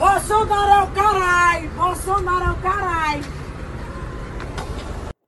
Bolsonaro é o carai! Bolsonaro é o carai!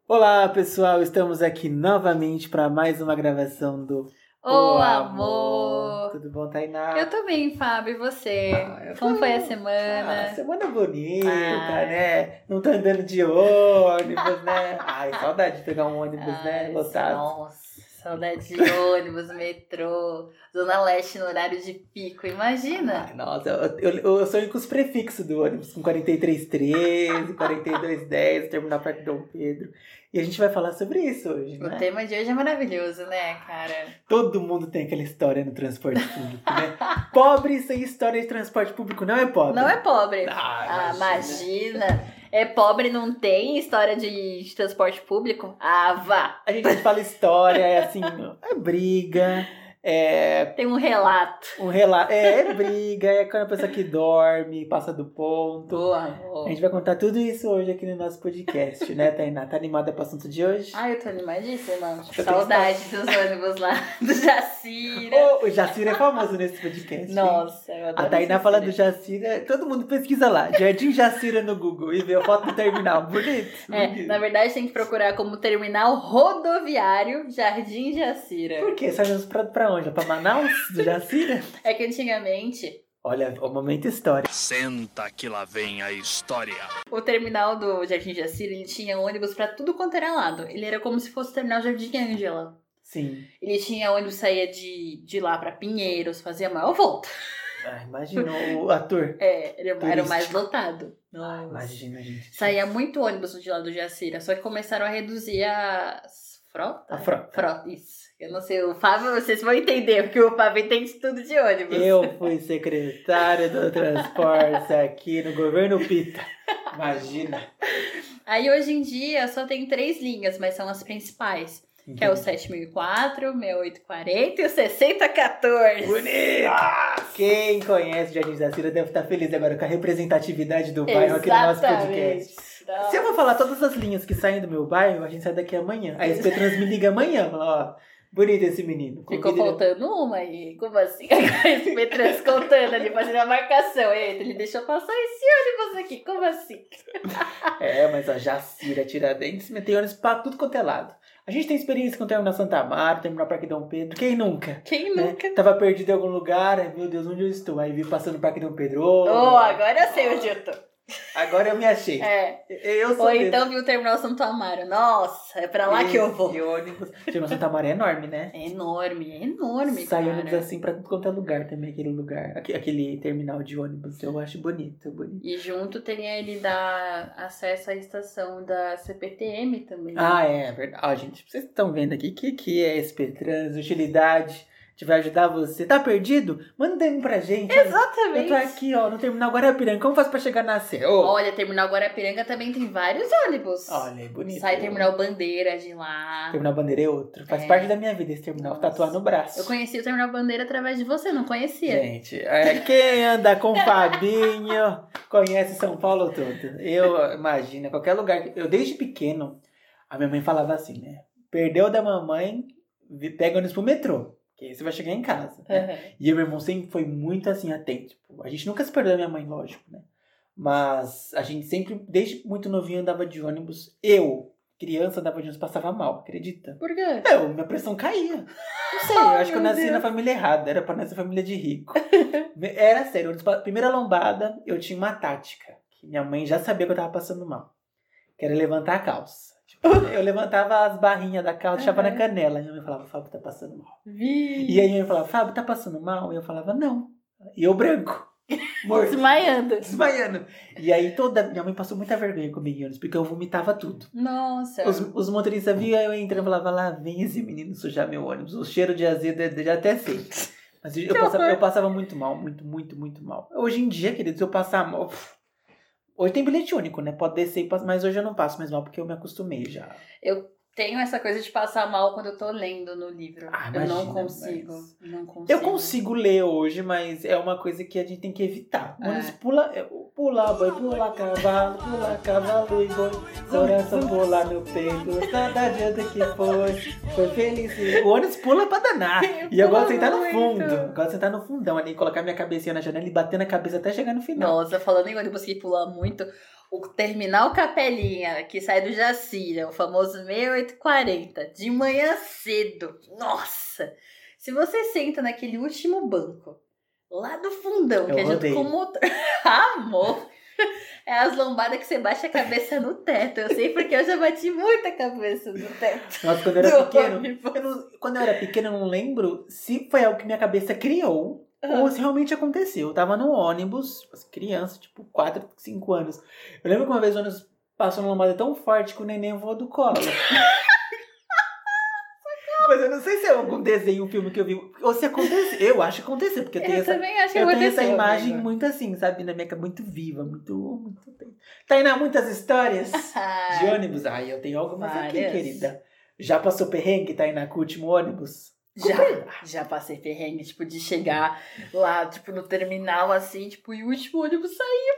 Olá, pessoal, estamos aqui novamente para mais uma gravação do Ô, amor! Tudo bom, Tainá? Eu tô bem, Fábio, e você? Ah, Como tô- foi a Ah, semana? semana bonita, Ah. né? Não tá andando de ônibus, né? Ai, saudade de pegar um ônibus, né? Ai, Lotado. Nossa, saudade de ônibus, metrô, Zona Leste no horário de pico, imagina! Ai, nossa, eu, eu, eu sonho com os prefixos do ônibus, com 4313, 4210, terminal perto de Dom Pedro. E a gente vai falar sobre isso hoje, O né? tema de hoje é maravilhoso, né, cara? Todo mundo tem aquela história no transporte público, né? Pobre sem história de transporte público não é pobre. Não é pobre. Ah, Ah, imagina! É pobre, não tem história de, de transporte público? Ah, vá! A gente fala história, é assim, é briga, é Tem um relato. um relato, é, é briga, é quando a pessoa que dorme, passa do ponto. Boa, A amor. gente vai contar tudo isso hoje aqui no nosso podcast, né, Tainá? Tá animada pro assunto de hoje? Ai, eu tô animadíssima. tenho Saudade dos ônibus lá do Jacira. Ô, o Jacira é famoso nesse podcast. Nossa, eu adoro A Tainá fala do Jacira, todo mundo pesquisa lá, Jardim Jacira no Google e vê a foto do terminal. Bonito. É, bonito. na verdade tem que procurar como terminal rodoviário Jardim Jacira. Por quê? Saímos pra, pra onde? Pra Manaus? Do Jacira? É que antigamente Olha, o momento histórico. Senta que lá vem a história. o terminal do Jardim Jacira ele tinha ônibus pra tudo quanto era lado. Ele era como se fosse o terminal Jardim Ângela. Sim. Ele tinha ônibus saía de, de lá pra Pinheiros, fazia a maior volta. Ah, imagina o ator. É, ele era o mais lotado. Ah, Nossa. imagina, gente. Saía muito ônibus de lá do Jacira, só que começaram a reduzir as frotas. A frota. Frota, isso. Eu não sei, o Fábio, vocês vão entender, porque o Fábio tem estudo de ônibus. Eu fui secretário do transporte aqui no governo Pita. Imagina. Aí hoje em dia só tem três linhas, mas são as principais. Que é o 7004, 6840 e o 6014. Bonito! Quem conhece Jardim da Cira deve estar feliz agora com a representatividade do bairro aqui no nosso podcast. Exatamente. Se eu vou falar todas as linhas que saem do meu bairro, a gente sai daqui amanhã. A SP Trans me liga amanhã, fala, ó, bonito esse menino. Ficou faltando uma aí. Como assim? Esse Petras contando ali, fazendo a marcação. Eita, ele deixou passar esse ônibus aqui. Como assim? É, mas a Jacira, Tiradentes, tem ônibus pra tudo quanto é lado. A gente tem experiência com o Terminal Santa Amaro, Terminal Parque Dom Pedro. Quem nunca? Quem né? nunca? Tava perdido em algum lugar, meu Deus, onde eu estou? Aí vi passando o Parque Dom Pedro. Oh, Oh, agora eu sei onde eu tô. Agora eu me achei. É. Eu sou Ou desse. então viu o Terminal Santo Amaro. Nossa, é pra lá que eu vou. Esse ônibus. Terminal Santa Amaro é enorme, né? É enorme, é enorme, Sai cara. ônibus assim pra tudo quanto é lugar também, aquele lugar. aque- Aquele terminal de ônibus. Eu acho bonito, bonito. E junto tem ele dá acesso à estação da CPTM também. Ah, é verdade. Ó, gente, vocês estão vendo aqui o que, que é SP Trans, utilidade. Gente vai ajudar você. Tá perdido? Manda um DM pra gente. olha. Eu Exatamente. tô aqui, ó, no terminal Guarapiranga. Como faz pra chegar na? Ô, Olha, Terminal Guarapiranga também tem vários ônibus. Olha, é bonito. Sai Terminal Bandeira de lá. Terminal Bandeira é outro. Faz É. parte da minha vida esse terminal. Nossa. Tatuar no braço. Eu conheci o Terminal Bandeira através de você, não conhecia? Gente, é, quem anda com Fabinho conhece São Paulo todo. Eu, imagina, qualquer lugar. Eu, desde pequeno, a minha mãe falava assim, né? Perdeu da mamãe, pega ônibus pro metrô. Que aí você vai chegar em casa. né? E meu irmão sempre foi muito assim, atento. Tipo, a gente nunca se perdeu da minha mãe, lógico, né? Mas a gente sempre, desde muito novinho, andava de ônibus. Eu, criança, andava de ônibus, passava mal, acredita? Por quê? Eu, minha pressão caía. Não sei, eu acho que eu nasci Deus. na família errada. Era pra nascer família de rico. Era sério. Primeira lombada, eu tinha uma tática. Que minha mãe já sabia que eu tava passando mal. Que era levantar a calça. Eu levantava as barrinhas da calça, deixava na Aham. canela. Minha mãe falava, Fábio, tá passando mal. Vi. E aí minha mãe falava, Fábio, tá passando mal? E eu falava, não. E eu branco. Morto. Desmaiando. Desmaiando. E aí toda. Minha mãe passou muita vergonha comigo porque eu vomitava tudo. Nossa. Os, os motoristas viam eu entrando e falavam, lá vem esse menino sujar meu ônibus. O cheiro de azedo já até sei. Mas eu, eu passava, eu passava muito mal, muito, muito, muito mal. Hoje em dia, queridos, eu passar mal. uf, Hoje tem bilhete único, né? Pode descer e passar, mas hoje eu não passo mais mal porque eu me acostumei já. Tenho essa coisa de passar mal quando eu tô lendo no livro. Ah, eu não consigo. mas- Não consigo. Eu consigo ler hoje, mas é uma coisa que a gente tem que evitar. O É. pula. Pula boi, pula cavalo, pula cavalo e boi. Coração pula no peito, nada adianta que foi. Foi feliz. O ônibus pula pra danar. E eu gosto de sentar no Pula fundo. Eu gosto de sentar no fundão ali, colocar minha cabecinha na janela e bater na cabeça até chegar no final. Nossa, falando em ônibus que pula muito, o terminal Capelinha, que sai do Jacira, o famoso 6840, de manhã cedo. Nossa! Se você senta naquele último banco, lá do fundão, Eu que é junto odeio. com o motor. Amor! É as lombadas que você baixa a cabeça no teto. Eu sei porque eu já bati muita cabeça no teto. Nossa, quando eu era pequeno, ônibus. eu não- quando eu era pequeno, eu não lembro se foi algo que minha cabeça criou ou se realmente aconteceu. Eu tava no ônibus, criança, tipo 4, 5 anos. Eu lembro que uma vez o ônibus passou numa lombada tão forte que o neném voou do colo. Eu não sei se é algum desenho, um filme que eu vi. Ou se aconteceu. Eu acho que aconteceu, porque eu tenho Eu essa. também acho que Eu tenho essa imagem amigo. muito assim, sabe? Na minha cabeça, muito viva, muito. muito. Tainá, muitas histórias de ônibus. Ai, eu tenho algumas aqui, Várias. querida. Já passou perrengue, Tainá, com o último ônibus? Já, já passei perrengue, tipo, de chegar lá, tipo, no terminal, assim, tipo, e o último ônibus sair.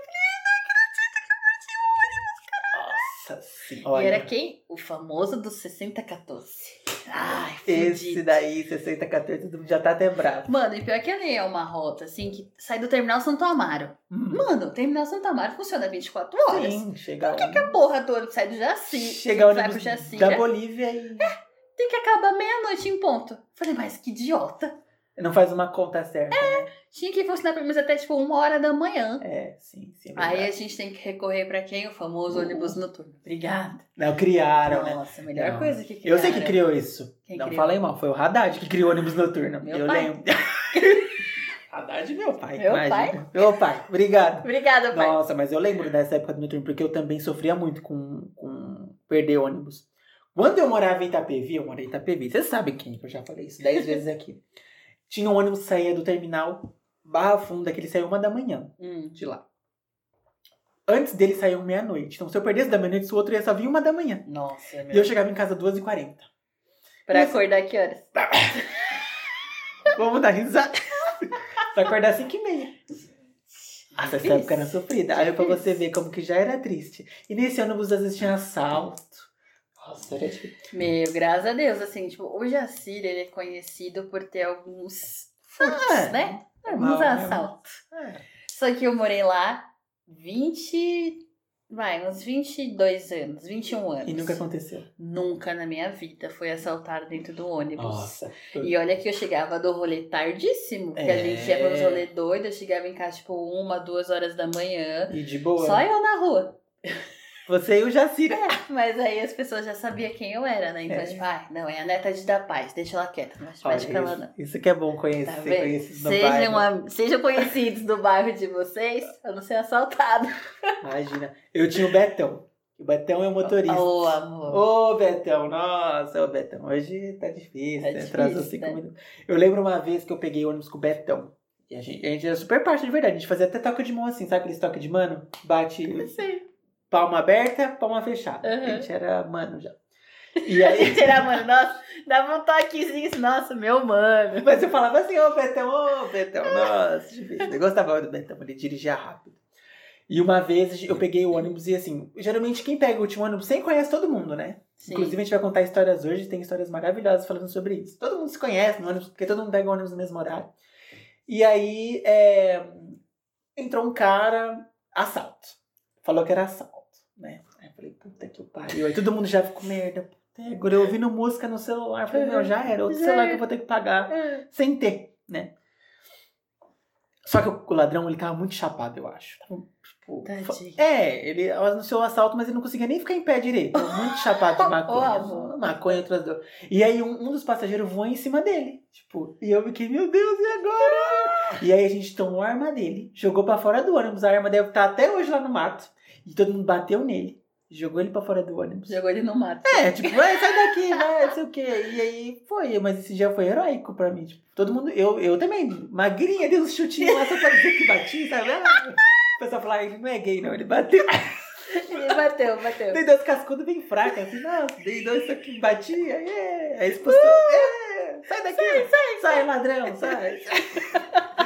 Nossa senhora. E era quem? O famoso do 6014. Ai, Esse fudido. daí, 6014, todo mundo já tá até bravo. Mano, e pior que ali é uma rota, assim, que sai do terminal Santo Amaro. Hum, Mano, o terminal Santo Amaro funciona 24 horas. Sim, chega Por que, que a porra do ônibus sai do Jaci? Chega vai pro Jaci. da já Bolívia e Tem que acabar meia-noite em ponto. Falei, mas que idiota. Não faz uma conta certa, né? Tinha que funcionar pelo menos até, tipo, uma hora da manhã. É, sim, sim. é Aí a gente tem que recorrer pra quem? O famoso ônibus noturno. Obrigada. Não, criaram, né? Nossa, a melhor Não. coisa que criaram. Eu sei que criou isso. Quem não criou? falei mal, foi o Haddad que criou o ônibus noturno. Meu eu pai. lembro. Haddad, meu pai. Meu imagina. Meu pai, obrigado. Obrigada, pai. Nossa, mas eu lembro dessa época do noturno, porque eu também sofria muito com, com perder ônibus. Quando eu morava em Itapevi, eu morei em Itapevi, vocês sabem quem, que eu já falei isso dez vezes aqui. Tinha um ônibus que saía do terminal Barra Funda, que ele saiu uma da manhã Hum. de lá. Antes dele saiu meia-noite. Então, se eu perdesse da meia-noite, o outro ia só vir uma da manhã. Nossa, meu. E eu chegava em casa às 2h40. Pra Isso. acordar que horas? Vamos dar risada. pra acordar às 5h30. Nossa, essa época era sofrida. Aí pra você ver como que já era triste. E nesse ônibus às vezes tinha assalto. Nossa, era difícil. Meu, graças a Deus, assim, tipo, o Jacir, ele é conhecido por ter alguns furtos, Ah, né? normal, Alguns né? assaltos. É. Só que eu morei lá 20... Vai, uns 22 anos, 21 anos. E nunca aconteceu. Nunca na minha vida foi assaltar dentro do ônibus. Nossa. E olha que eu chegava do rolê tardíssimo. Que a É. gente ia para uns rolê doido. Eu chegava em casa, tipo, uma, duas horas da manhã. E de boa. Só eu na rua. Você e o Jacira. Mas aí as pessoas já sabiam quem eu era, né? Então, É. tipo, ah, não, é a neta de da paz. Deixa ela quieta. Não mexe pra lá, não. isso, que é bom conhecer, Tá Sejam, bairro. am- sejam conhecidos do bairro de vocês pra não ser assaltado. Imagina. Eu tinha o Betão. O Betão é o motorista. Ô, amor. Ô, Betão, nossa, ô, Betão, hoje tá difícil, Tá né? Difícil, cinco né? minutos. Eu lembro uma vez que eu peguei ônibus com o Betão. E a gente, a gente era super parte de verdade. A gente fazia até toque de mão assim, sabe aquele toque de mano? Bate Sim. Palma aberta, palma fechada. Uhum. A gente era mano já. E A aí, gente era, mano, nossa, dava um toquezinho, assim, nossa, meu mano. mas eu falava assim, ô Betão, ô Betão, nossa, difícil. Eu gostava do Betão, ele dirigia rápido. E uma vez eu peguei o ônibus e assim, geralmente quem pega o último ônibus sempre conhece todo mundo, né? Sim. Inclusive, a gente vai contar histórias hoje, tem histórias maravilhosas falando sobre isso. Todo mundo se conhece no ônibus, porque todo mundo pega o ônibus no mesmo horário. E aí, é, entrou um cara, assalto. Falou que era assalto, né? Aí eu falei, puta que pariu. Aí todo mundo já ficou, merda, puta, agora eu ouvindo música no celular. Eu falei, meu, já era, outro celular que eu vou ter que pagar É. sem ter, né? Só que o ladrão, ele tava muito chapado, eu acho. Tipo, Tadinho. é, ele anunciou o assalto, mas ele não conseguia nem ficar em pé direito. Muito chapado de maconha. amor. maconha outras duas. E aí um, um dos passageiros voou em cima dele. Tipo, e eu fiquei, meu Deus, e agora? E aí a gente tomou a arma dele, jogou pra fora do ônibus. A arma deve estar até hoje lá no mato. E todo mundo bateu nele. Jogou ele pra fora do ônibus. Jogou ele no mato. É, tipo, vai, sai daqui, vai, não sei o quê. E aí foi, mas esse dia foi heróico pra mim. Tipo, todo mundo, eu, eu também, magrinha, dei uns chutinhos lá só pra dizer que bati, sabe? Ah, O pessoal fala, ele não é gay, não, ele bateu. Ele bateu, bateu. Dei dois cascudos bem fracos, assim, nossa, dei dois aqui, bati, aí, é, aí expulsou. É, sai daqui, sai, sai, ladrão, sai.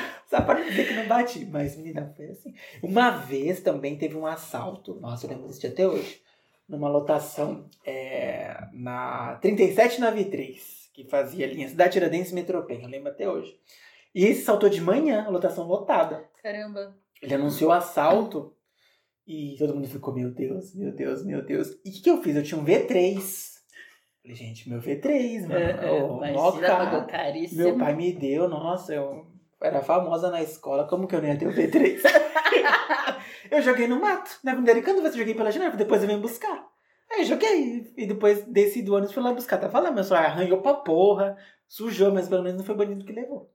Para dizer que não bati, mas menina, foi assim. Uma vez também teve um assalto, nossa, eu lembro disso até hoje, numa lotação é, na 37 na V3, que fazia linha Cidade Tiradentes e Metropen, eu lembro até hoje. E esse saltou de manhã, a lotação lotada. Caramba. Ele anunciou o assalto e todo mundo ficou, meu Deus, meu Deus, meu Deus. E o que, que eu fiz? Eu tinha um V3. Falei, gente, meu V3, mano. Pagou caríssimo. Meu pai me deu, nossa, eu era famosa na escola, como que eu não ia ter o V3? eu joguei no mato, na Americana, você joguei pela janela, depois eu vim buscar. Aí eu joguei, e depois desci do ônibus fui lá buscar. Tá falando, meu celular arranhou pra porra, sujou, mas pelo menos não foi o bandido que levou.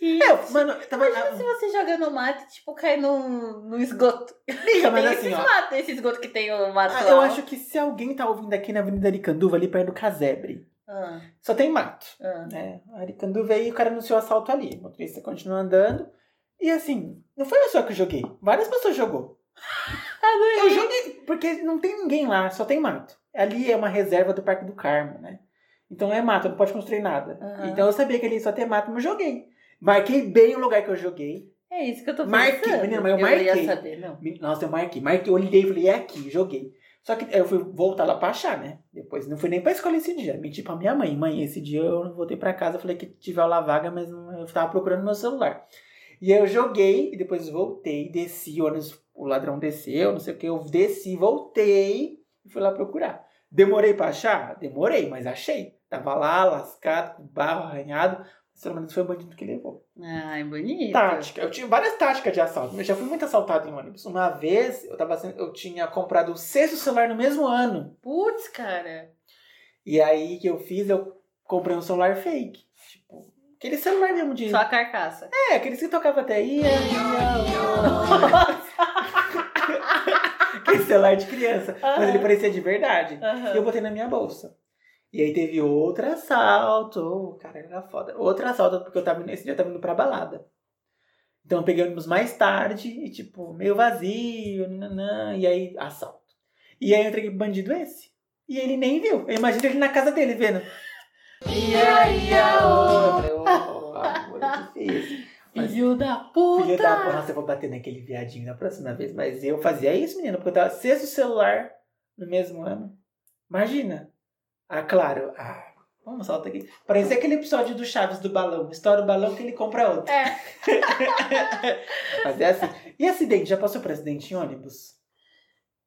Eu, mano, eu tava. Imagina se você joga no mato e, tipo, cai no, no esgoto. Amiga, mas assim, esses ó. matos, esse esgoto que tem o mato Ah, lá. Eu acho que se alguém tá ouvindo aqui na Avenida Aricanduva, ali perto do Casebre, Ah, só tem mato. ah. né? A Aricanduva aí o cara anunciou assalto ali. O motorista continua andando. E assim, não foi eu só que joguei. Várias pessoas jogou. Eu joguei, porque não tem ninguém lá, só tem mato. Ali é uma reserva do Parque do Carmo, né? Então é mato, não pode construir nada. Aham. Então eu sabia que ali só tem mato, mas eu joguei. Marquei bem o lugar que eu joguei. É isso que eu tô pensando. Marquei, menina, mas eu eu marquei. saber, não. Nossa, eu marquei. Marquei, olhei e falei, é aqui, joguei. Só que eu fui voltar lá pra achar, né? Depois não fui nem pra escola esse dia. Menti pra minha mãe. Mãe, esse dia eu voltei pra casa. Falei que tive aula vaga, mas eu tava procurando meu celular. E aí eu joguei e depois voltei, desci, o, ônibus, o ladrão desceu, não sei o que. Eu desci, voltei e fui lá procurar. Demorei pra achar? Demorei, mas achei. Tava lá, lascado, com barro arranhado. Pelo menos foi o bandido que levou. Ai, bonito. Tática. Eu tinha várias táticas de assalto. Eu já fui muito assaltado em ônibus. Uma vez eu, tava sendo- eu tinha comprado o sexto celular no mesmo ano. Putz, cara. E aí o que eu fiz? Eu comprei um celular fake. Tipo, aquele celular mesmo de. Só a carcaça. É, aquele que tocava até ia, ia, Aquele celular de criança. Mas ele parecia de verdade. Aham. E eu botei na minha bolsa. E aí teve outro assalto. Oh, cara, era foda. Outro assalto, porque eu tava, esse dia eu tava indo pra balada. Então eu peguei ônibus mais tarde e, tipo, meio vazio, nananã, e aí, assalto. E aí eu entreguei pro bandido esse. E ele nem viu. Eu imagino ele na casa dele vendo. Ia, ia, ô. ô, amor, que difícil. Mas- Filho da puta. Filho da porra, nossa, eu vou bater naquele viadinho na próxima vez. Mas eu fazia isso, menina, porque eu tava sexto celular no mesmo ano. Imagina. Ah, claro. Ah, vamos saltar aqui. Parecia aquele episódio do Chaves do balão. Estoura o balão que ele compra outro. É. Mas é assim. E acidente? Já passou por acidente em ônibus?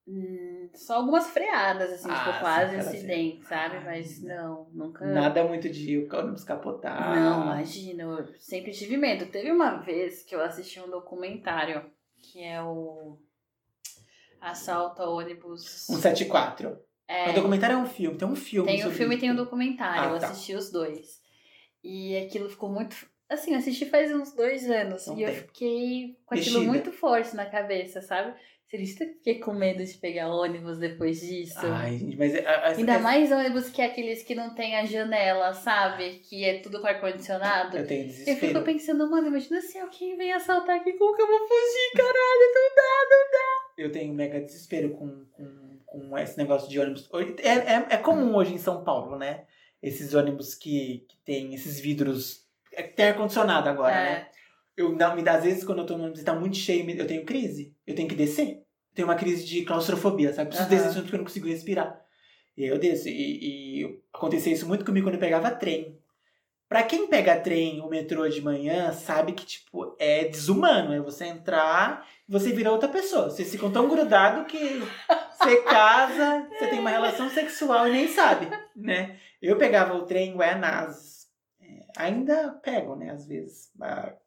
Hum, só algumas freadas, assim, Ah, tipo, quase acidente, assim. sabe? Ah, Mas não, nunca. Nada muito de o ônibus capotar. Não, imagina, eu sempre tive medo. Teve uma vez que eu assisti um documentário que é o Assalto ao ônibus. 174. É, O documentário é um filme. Tem um filme. tem o sobre filme e tem o documentário. Ah, eu tá. assisti os dois. E aquilo ficou muito. Assim, eu assisti faz uns dois anos. Não e eu fiquei com aquilo Mexida. muito forte na cabeça, sabe? Eu fiquei com medo de pegar ônibus depois disso? Ai, gente, mas... a- a- Ainda é- mais ônibus que é aqueles que não tem a janela, sabe? Que é tudo com ar-condicionado. Eu tenho Eu fico desespero. pensando, mano, imagina se alguém vem assaltar aqui, como que eu vou fugir, caralho? Não dá. Eu tenho mega desespero com, com, com esse negócio de ônibus. É, é, é comum hoje em São Paulo, né? Esses ônibus que, que tem esses vidros. é Tem ar-condicionado agora, É. né? Eu, não, me dá, às vezes, quando eu tô no ônibus e tá muito cheio, eu tenho crise. Eu tenho que descer. Eu tenho uma crise de claustrofobia, sabe? Preciso Aham. descer porque eu não consigo respirar. E aí eu desço. E, e acontecia isso muito comigo quando eu pegava trem. Pra quem pega trem ou metrô de manhã, sabe que, tipo, é desumano. É você entrar e você vira outra pessoa. Vocês ficam tão grudados que você casa, você tem uma relação sexual e nem sabe, né? Eu pegava o trem em Guianazes. É, ainda pego, né, às vezes.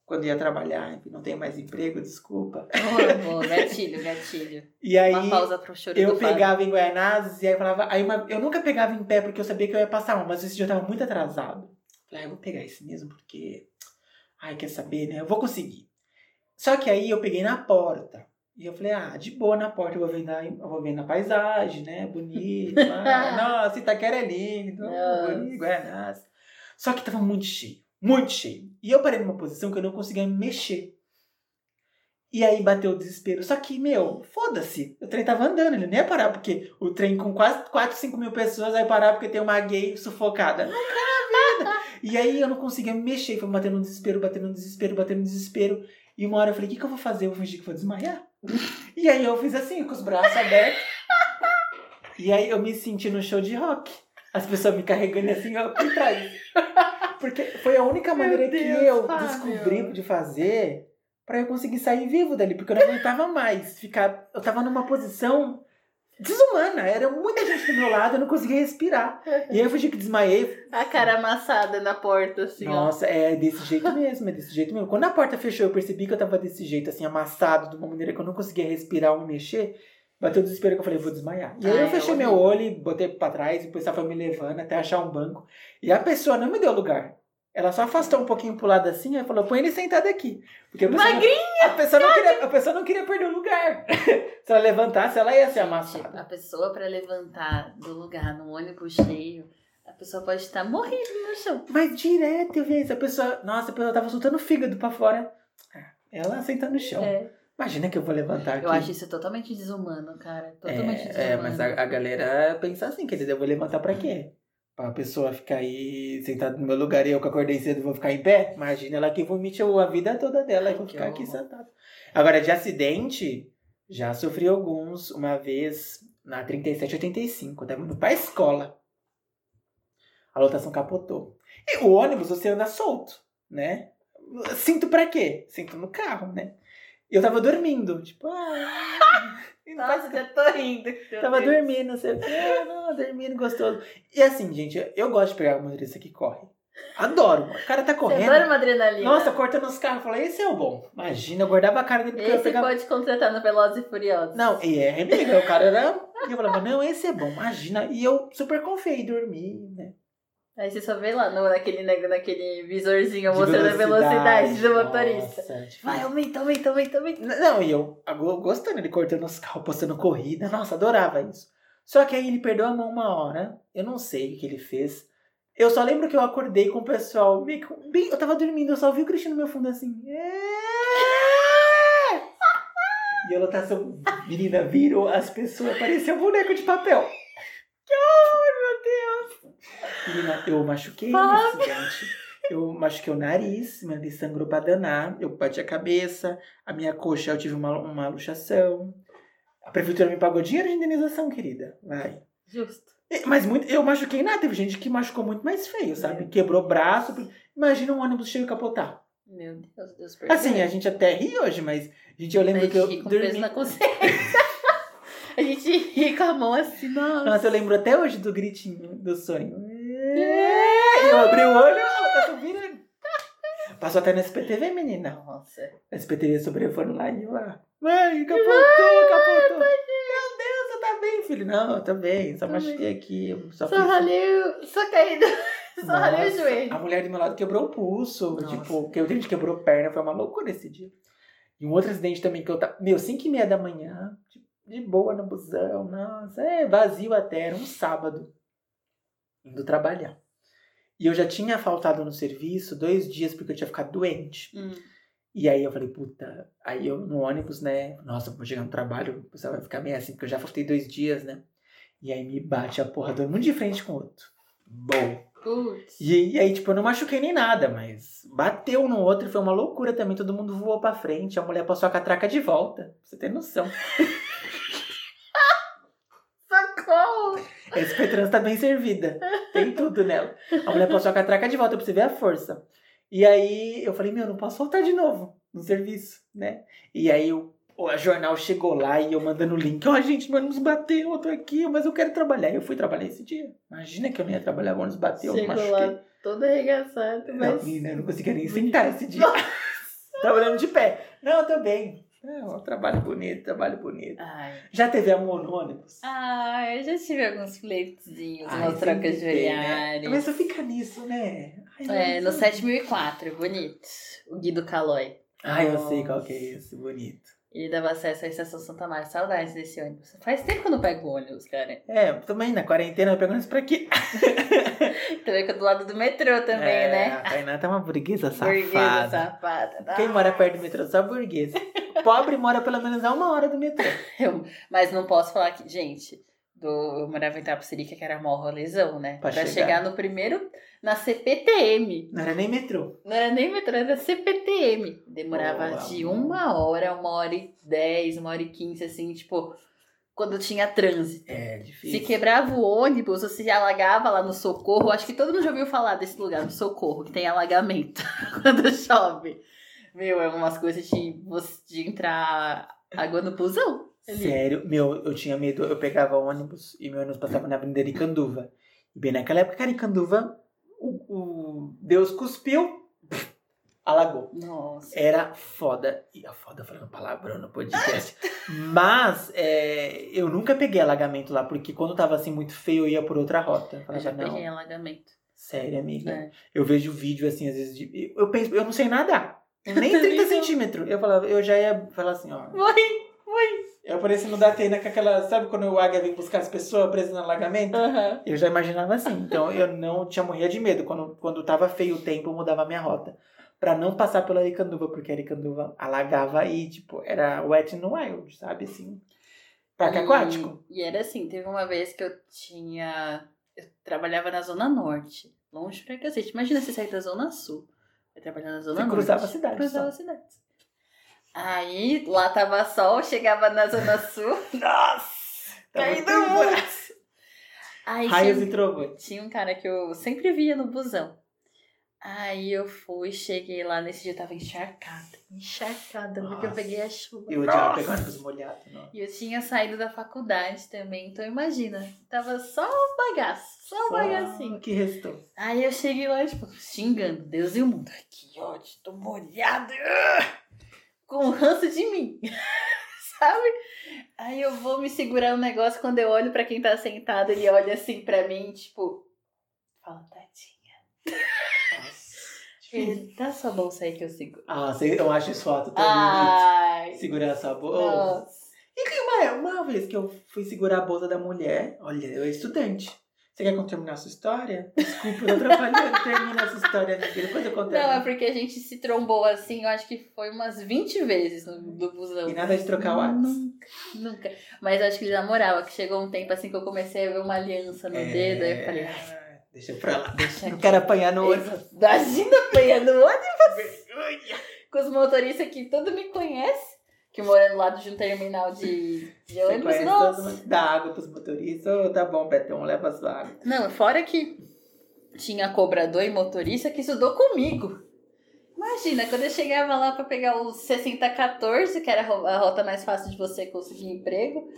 Quando ia trabalhar, não tenho mais emprego, desculpa. Gatilho, gatilho. E aí Uma pausa pro choro eu pegava em Guianazes e aí eu falava. Aí uma- eu nunca pegava em pé porque eu sabia que eu ia passar mal, mas esse dia eu tava muito atrasado. Falei, ah, eu vou pegar esse mesmo porque. Ai, quer saber, né? Eu vou conseguir. Só que aí eu peguei na porta. E eu falei, ah, de boa na porta, eu vou vendo a, eu vou vendo a paisagem, né? Bonito. ah, nossa, Itaquera é lindo. Bonito, Guianazes. Só que tava muito cheio. Muito cheio. E eu parei numa posição que eu não conseguia me mexer. E aí bateu o desespero. Só que, meu, foda-se. O trem tava andando, ele nem ia parar, porque o trem com quase 4, 5 mil pessoas vai parar porque tem uma gay sufocada. Não quero a vida. E aí eu não conseguia me mexer. Foi batendo no desespero, batendo no desespero, batendo no desespero. E uma hora eu falei, o que, que eu vou fazer? Eu vou fingir que vou desmaiar. e aí eu fiz assim, com os braços abertos. E aí eu me senti no show de rock. As pessoas me carregando assim, ó, por trás. Porque foi a única maneira que Deus, eu Fábio. descobri de fazer pra eu conseguir sair vivo dali. Porque eu não aguentava mais ficar... Eu tava numa posição desumana. Era muita gente do meu lado, eu não conseguia respirar. E aí eu fingi que desmaiei. A cara amassada na porta, assim, ó. Nossa, é desse jeito mesmo, é desse jeito mesmo. Quando a porta fechou, eu percebi que eu tava desse jeito, assim, amassado, de uma maneira que eu não conseguia respirar ou mexer. Bateu o desespero que eu falei, vou desmaiar. E aí eu é fechei meu olho e botei pra trás, e o pessoal foi me levando até achar um banco. E a pessoa não me deu lugar. Ela só afastou um pouquinho pro lado assim, e falou, põe ele sentado aqui. Porque a pessoa, não, a pessoa, não, queria, a pessoa não queria perder o lugar. Se ela levantasse, ela ia ser amassada. A pessoa pra levantar do lugar num ônibus cheio, a pessoa pode estar morrendo no chão. Mas direto eu vi isso. A pessoa, nossa, a pessoa tava soltando o fígado pra fora. Ah, Ela sentando no chão. É. Imagina que eu vou levantar aqui. Eu acho isso totalmente desumano, cara. Totalmente desumano. É, é, mas a, a galera pensa assim, quer dizer, eu vou levantar pra quê? Pra pessoa ficar aí sentada no meu lugar e eu que acordei cedo vou ficar em pé? Imagina ela que vomite a vida toda dela e vou ficar aqui sentada. Agora, de acidente, já sofri alguns. Uma vez, na 3785, eu tava indo pra escola. A lotação capotou. E o ônibus, você anda solto, né? Cinto pra quê? Cinto no carro, né? E eu tava dormindo, tipo, ah... e não faz Nossa, já tô rindo. Tava Deus. dormindo, não sei o quê, não, dormindo gostoso. E assim, gente, eu gosto de pegar o motorista que corre. Adoro. O cara tá Você correndo. adora uma adrenalina. Nossa, cortando os carros. Eu falei, esse é o bom. Imagina, eu guardava a cara dele porque eu Esse pegava. pode contratar no Velozes e Furiosos. Não, e é, amiga, o cara era. E eu falava, não, esse é bom, imagina. E eu super confiei, dormi, né? Aí você só vê lá no, naquele, naquele visorzinho De mostrando a velocidade do motorista. Nossa, tipo, Vai, aumenta, aumenta, aumenta, aumenta. Não, e eu eu gostando, ele cortando os carros, postando corrida. Nossa, adorava isso. Só que aí ele perdeu a mão uma hora. Eu não sei o que ele fez. Eu só lembro que eu acordei com o pessoal. que- bem- eu tava dormindo, eu só ouvi o Cristiano no meu fundo assim. "É!" E a lotação, menina, virou as pessoas, parecia um boneco de papel. Que horror, meu Deus! Menina, eu machuquei no acidente. Eu machuquei o nariz, meu nariz sangrou pra danar. Eu bati a cabeça, a minha coxa eu tive uma, uma luxação. A prefeitura me pagou dinheiro de indenização, querida. Vai. Justo. Mas muito, eu machuquei nada. Teve gente que machucou muito mais feio, sabe? É. Quebrou braço. Imagina um ônibus cheio capotar. Meu Deus, Deus perdoe. Assim, a gente até ri hoje, mas gente, eu lembro que eu ri com dormi. peso na consciência. A gente ri com a mão assim, nossa. Nossa, eu lembro até hoje do gritinho do sonho. E eu abri o olho, ela tá subindo. Passou até no SPTV, menina. Nossa. A SPTV sobrevoando lá e lá. Mãe, capotou, capotou. Meu Deus, você tá bem, filho? Não, eu tô bem. Só machuquei aqui. eu Só, Só fiz- ralei, só caí do... Só ralei o joelho. A mulher do meu lado quebrou o pulso. Nossa. Tipo, que a gente quebrou perna. Foi uma loucura esse dia. E um outro acidente também que eu tava. Meu, 5 e meia da manhã. De, de boa no busão. Nossa, é vazio até. Era um sábado. Indo trabalhar. E eu já tinha faltado no serviço dois dias porque eu tinha ficado doente. Hum. E aí eu falei, puta. Aí eu no ônibus, né? Nossa, vou chegar no trabalho. Pessoal vai ficar meio assim, porque eu já faltei dois dias, né? E aí me bate a porra do um de frente com o outro. Bom. Putz. E, e aí, tipo, eu não machuquei nem nada, mas bateu no outro e foi uma loucura também. Todo mundo voou pra frente. A mulher passou a catraca de volta. Pra você ter noção. Socorro! A SP Trans tá bem servida. Tem tudo nela. A mulher passou a catraca de volta pra você ver a força. E aí eu falei, meu, não posso voltar de novo no serviço, né? E aí o, o a jornal chegou lá e eu mandando o link. Ó, gente, meu ônibus bateu, eu tô aqui, mas eu quero trabalhar. Eu fui trabalhar esse dia. Imagina que eu não ia trabalhar, o ônibus bateu, eu Chegou machuquei. lá todo arregaçado, Não, mas... menina, eu não conseguia nem sentar esse dia. Trabalhando de pé. Não, eu tô bem. Não, trabalho bonito, trabalho bonito. Ai. Já teve amor no ônibus? Ah, eu já tive alguns flertezinhos, umas trocas de né? olhares. Mas só fica nisso, né? Ai, É, no nossa. 7004, bonito. O Guido Calói. Ai, eu sei qual que é esse, bonito. Ele dava acesso à estação Santa Marta. Saudades desse ônibus. Faz tempo que eu não pego ônibus, cara. É, também na quarentena eu pego isso pra aqui. Também que é do lado do metrô também, é, né? A Tainá tá uma burguesa Burguesa safada. safada. Quem mora perto do metrô só burguesa. Pobre mora pelo menos a uma hora do metrô. Eu- mas não posso falar que, gente, do. Eu morava em Tapsirica, que era mó lesão, né? Pra Pra, chegar. chegar. no primeiro, na CPTM. Não era nem metrô. Não era nem metrô, era CPTM. Demorava Oh, de uma hora, uma hora e dez, uma hora e quinze, assim, tipo, quando tinha trânsito. É, Se difícil. quebrava o ônibus, ou se alagava lá no Socorro, acho que todo mundo já ouviu falar desse lugar, no Socorro, que tem alagamento quando chove. Meu, é umas coisas de, de entrar água no busão. Sério, meu, eu tinha medo. Eu pegava ônibus e meu ônibus passava na Avenida Icanduva. E bem naquela época, cara, Icanduva, o, o Deus cuspiu, alagou. Nossa. Era foda. E a foda falando palavrão no podcast. Mas é, eu nunca peguei alagamento lá, porque quando tava assim muito feio, eu ia por outra rota. Eu Eu falava, já não, peguei alagamento. sério, amiga. É. Eu vejo vídeo assim, às vezes, de, eu penso, eu não sei nadar. Nem Também 30 não. centímetros. Eu falava, eu já ia falar assim, ó. Vai, Eu apareci no Datena com aquela. Sabe quando o águia vem buscar as pessoas presas no alagamento? Aham. Eu já imaginava assim. Então eu não tinha morria de medo. Quando, quando tava feio o tempo, eu mudava a minha rota. Pra não passar pela Aricanduva, porque a Aricanduva alagava e, tipo, era wet no wild, sabe? Assim. Parque E- aquático. E era assim, teve uma vez que eu tinha. Eu trabalhava na Zona Norte, longe pra cacete. Imagina você sair da Zona Sul. Vai trabalhar na Zona Você Norte. cruzava a cidade Cruzava só. a cidade. Aí lá tava sol, chegava na Zona Sul, Nossa! Caindo tudo muito. Aí Raios tinha, e trovões. tinha um cara que eu sempre via no busão. Aí eu fui, cheguei lá, nesse dia eu tava encharcada. Encharcada, porque eu Nossa. peguei a chuva. Eu odiava Nossa! pegar ônibus molhado. E eu tinha saído da faculdade também, então imagina, tava só um bagaço, só um bagacinho. Só que restou. Aí eu cheguei lá, tipo, xingando, Deus e o mundo. Que ódio, tô molhada. Com ranço de mim, sabe? Aí eu vou me segurar um negócio, quando eu olho pra quem tá sentado, ele olha assim pra mim, tipo, fala, tadinha. Ele, dá sua bolsa aí que eu seguro. Ah, eu acho isso foto tão bonito. Segurar essa bolsa. nossa. E uma, uma vez que eu fui segurar a bolsa da mulher, olha, eu era estudante. Você quer que eu a sua história? Desculpa, eu atrapalhando. Termina essa história, amiga. Depois eu conto. Não, é porque a gente se trombou assim, eu acho que foi umas 20 vezes no, no busão. E nada de trocar o WhatsApp. Nunca, nunca. Mas eu acho que ele namorava, que chegou um tempo assim que eu comecei a ver uma aliança no É, dedo, aí eu falei, ah, Deixa pra lá. deixa Não aqui. quero apanhar no olho. Imagina apanhando o ônibus com os motoristas que todo me conhece, que mora do lado de um terminal de, de Você ônibus. conhece Nossa. Dá água pros motoristas. Ô, tá bom, Betão, leva a sua água. Não, fora que tinha cobrador e motorista que estudou comigo. Imagina, quando eu chegava lá pra pegar o 6014, que era a ro- a rota mais fácil de você conseguir emprego.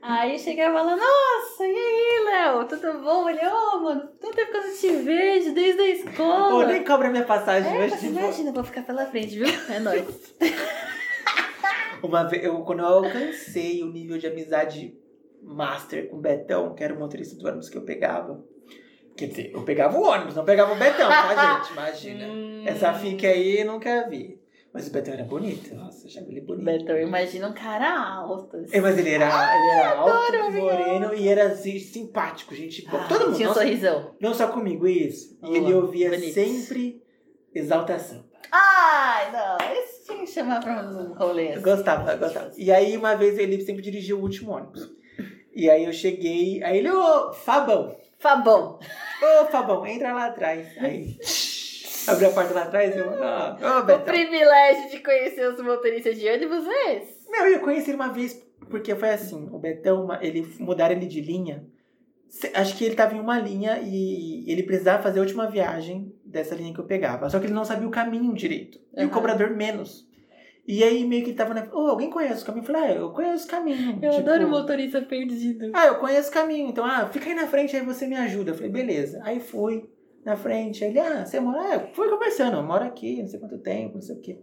Aí chegava lá, nossa, e aí, Léo, tudo bom? Ele, ô, mano, tanto tempo que eu não te vejo, desde a Ô, escola. nem cobra minha passagem É, hoje mas imagina, vou ficar pela frente, viu? É nóis. Uma vez, eu, quando eu alcancei o nível de amizade master com o Betão, que era o motorista do ônibus que eu pegava. Quer dizer, eu pegava o ônibus, não pegava o Betão, tá, gente? Imagina. Hum. Essa fica aí eu nunca vi. Mas o Betão era bonito. Nossa, eu achava ele bonito. Betão, imagina um cara alto. assim. É, mas ele era, ele era alto, moreno e era assim, simpático, gente. Ah, Todo mundo. Tinha um não, sorrisão. não só comigo, isso. E ele ouvia bonito. sempre exaltação. Ai, não, esse chamar pra um rolê. Eu gostava, eu gostava. E aí, uma vez, ele sempre dirigiu o último ônibus. E aí eu cheguei, aí ele, ô, Fabão, Fabão. ô, Fabão, entra lá atrás. Aí, abriu a porta lá atrás e eu, ó, ô, O privilégio de conhecer os motoristas de ônibus é esse. Meu, eu conheci ele uma vez, porque foi assim, o Betão, ele mudaram ele de linha. Acho que ele tava em uma linha e ele precisava fazer a última viagem dessa linha que eu pegava. Só que ele não sabia o caminho direito. E o cobrador menos. E aí meio que ele tava na. Ô, alguém conhece o caminho? Eu falei, ah, eu conheço o caminho. Eu Tipo, adoro motorista perdido. Ah, eu conheço o caminho. Então, ah, fica aí na frente, aí você me ajuda. Eu falei, beleza. Aí fui na frente. Aí ele, ah, você mora. Ah, foi conversando, eu moro aqui, não sei quanto tempo, não sei o quê.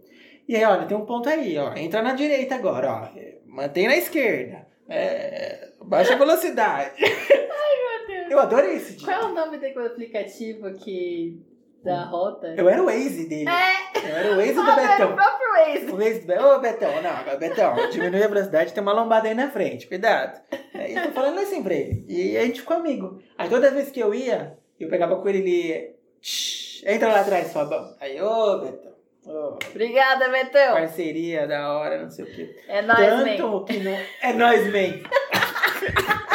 E aí, olha, tem um ponto aí, ó. Entra na direita agora, ó. Mantém na esquerda. É, baixa a velocidade. Meu Deus. Eu adorei esse dia. Qual é o nome daquele aplicativo que da rota? Eu era o Waze dele. É, Eu era o Waze do ah, era o Betão. próprio Waze. O Waze do Betão. Ô, Betão, não, agora, Betão, diminui a velocidade, tem uma lombada aí na frente, cuidado. Aí eu tô falando assim pra ele. E a gente ficou amigo. Aí toda vez que eu ia, eu pegava com ele, ele. "Shh, Entra lá atrás, Fabão. Aí, ô, Betão. Ô, Obrigada, Betão. parceria da hora, não sei o quê. É nóis, man. Tanto que não. É nóis, man.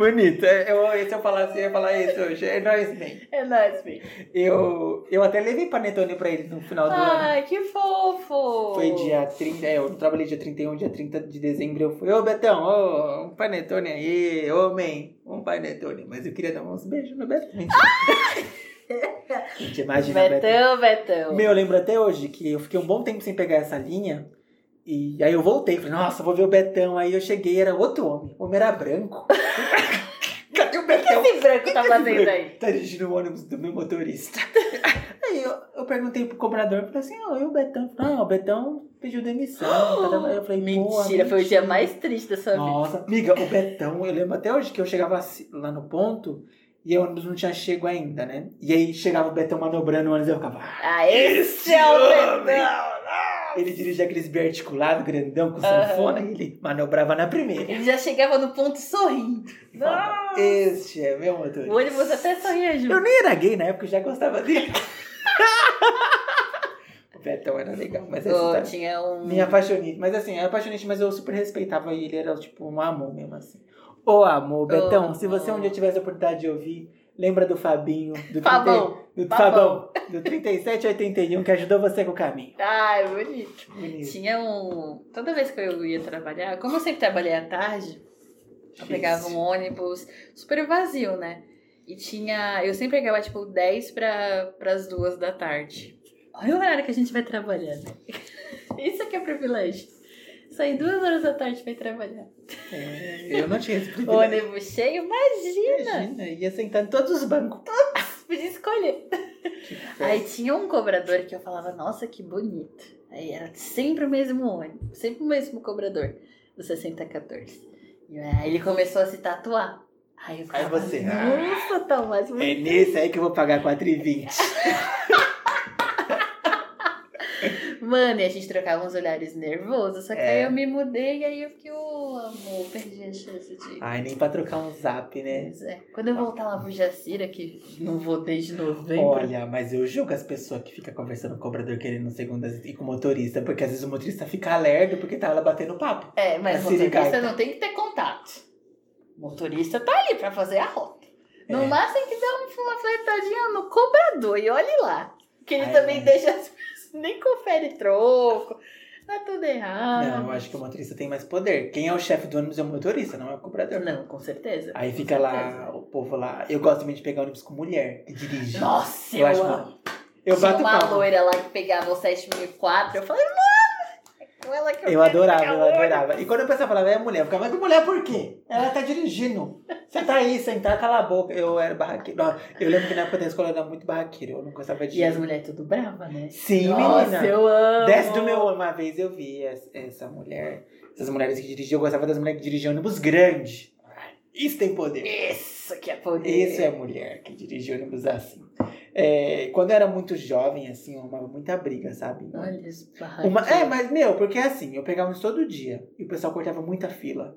Bonito. É, Eu, se eu falasse, eu ia falar isso hoje. É nóis, bem. É nóis, filho. Eu, eu até levei panetone pra ele no final do ano. Ai, que fofo. Foi dia 30, é, eu trabalhei dia 31, dia 30 de dezembro. Eu fui, ô Betão, ô, um panetone aí, homem, um panetone. Mas eu queria dar uns beijos no Betão. Gente, imagina, Betão. Betão, Betão. Meu, eu lembro até hoje que eu fiquei um bom tempo sem pegar essa linha. E aí eu voltei, falei, nossa, vou ver o Betão. Aí eu cheguei, era outro homem. O homem era branco. Cadê o O que Betão? esse branco tá Esse fazendo branco aí? Tá dirigindo o ônibus do meu motorista. Aí eu, eu perguntei pro cobrador, falei assim, ó, e o Betão? Falou, Ah, o Betão pediu demissão. tá, Aí eu falei, pô, Mentira, foi o dia mentira. mais triste da sua vida. Nossa, amiga, o Betão, eu lembro até hoje que eu chegava lá no ponto e o ônibus não tinha chego ainda, né? E aí chegava o Betão manobrando o ônibus e eu ficava. "Ah, Ah, esse é o homem! Betão. Ele dirigia aqueles biarticulados, grandão, com Aham. sanfona, e ele manobrava na primeira. Ele já chegava no ponto sorrindo. Falava, Este é meu motorista. O ônibus até sorria junto. Eu nem era gay na época, eu já gostava dele. o Betão era legal, mas essa Oh, história- tinha um. Me apaixonei. Mas assim, era apaixonante, mas eu super respeitava ele. Ele era tipo um amor mesmo, assim. Ô amor, Betão, se você um dia tivesse a oportunidade de ouvir, lembra do Fabinho, do, 30 Fabão. do Fabão. Do 3781, que ajudou você com o caminho. Ai, bonito. Bonito. Tinha um. Toda vez que eu ia trabalhar, como eu sempre trabalhei à tarde, eu pegava um ônibus super vazio, né? E tinha. Eu sempre pegava tipo 10 para as duas da tarde. Olha o horário que a gente vai trabalhar, né? Isso aqui é privilégio. Sair duas horas da tarde pra ir trabalhar. É, eu não tinha esse privilégio. Ônibus cheio, imagina! Imagina, ia sentar em todos os bancos. Podia escolher. Aí tinha um cobrador que eu falava, nossa, que bonito. Aí era sempre o mesmo ônibus, sempre o mesmo cobrador, do 6014. E aí ele começou a se tatuar. Aí eu Aí ficava, você, nossa, tá mais É bonito. nesse aí que eu vou pagar 4,20. Mano, e a gente trocava uns olhares nervosos, só que É. aí eu me mudei e aí eu fiquei, ô amor, perdi a chance de... Ai, nem pra trocar um zap, né? Pois é. Quando eu voltar lá pro Jacira, que não vou desde novembro. Olha, mas eu julgo as pessoas que ficam conversando com o cobrador querendo segundas e com o motorista, porque às vezes o motorista fica lerdo porque tá lá batendo papo. É, mas ligar, motorista não tem que ter contato. Motorista tá ali pra fazer a rota. No É. máximo tem que dar um- uma flertadinha no cobrador e olhe lá. Que ele Ai, também mas- deixa nem confere troco. Tá tudo errado. Não, eu acho que o motorista tem mais poder. Quem é o chefe do ônibus é o motorista, não é o cobrador. Não, com certeza. Aí com fica lá, certeza. o povo lá. Eu gosto também de pegar ônibus com mulher que dirige. Nossa, Eu eu, acho amo. Eu Tinha bato uma palma. loira lá que pegava o 7004. Eu falei, com ela que eu Eu adorava, eu o ônibus." adorava. E quando a pessoa falava, é mulher, eu ficava, mas que mulher por quê? Ela tá dirigindo. Você tá aí, sentar, cala a boca. Eu era barraqueiro. Não, Eu lembro que na época da escola eu era muito barraqueiro. Eu não gostava de. E as mulheres tudo brava, né? Sim, Nossa, menina. eu amo. Desce do meu uma vez eu vi es- essa mulher, essas mulheres que dirigiam, eu gostava das mulheres que dirigiam ônibus grande. Isso tem poder. Isso que é poder. Isso é mulher que dirige ônibus assim. É, quando eu era muito jovem, assim, eu arrumava muita briga, sabe? Olha Uma, é, mas meu, porque assim, eu pegava ônibus todo dia e o pessoal cortava muita fila.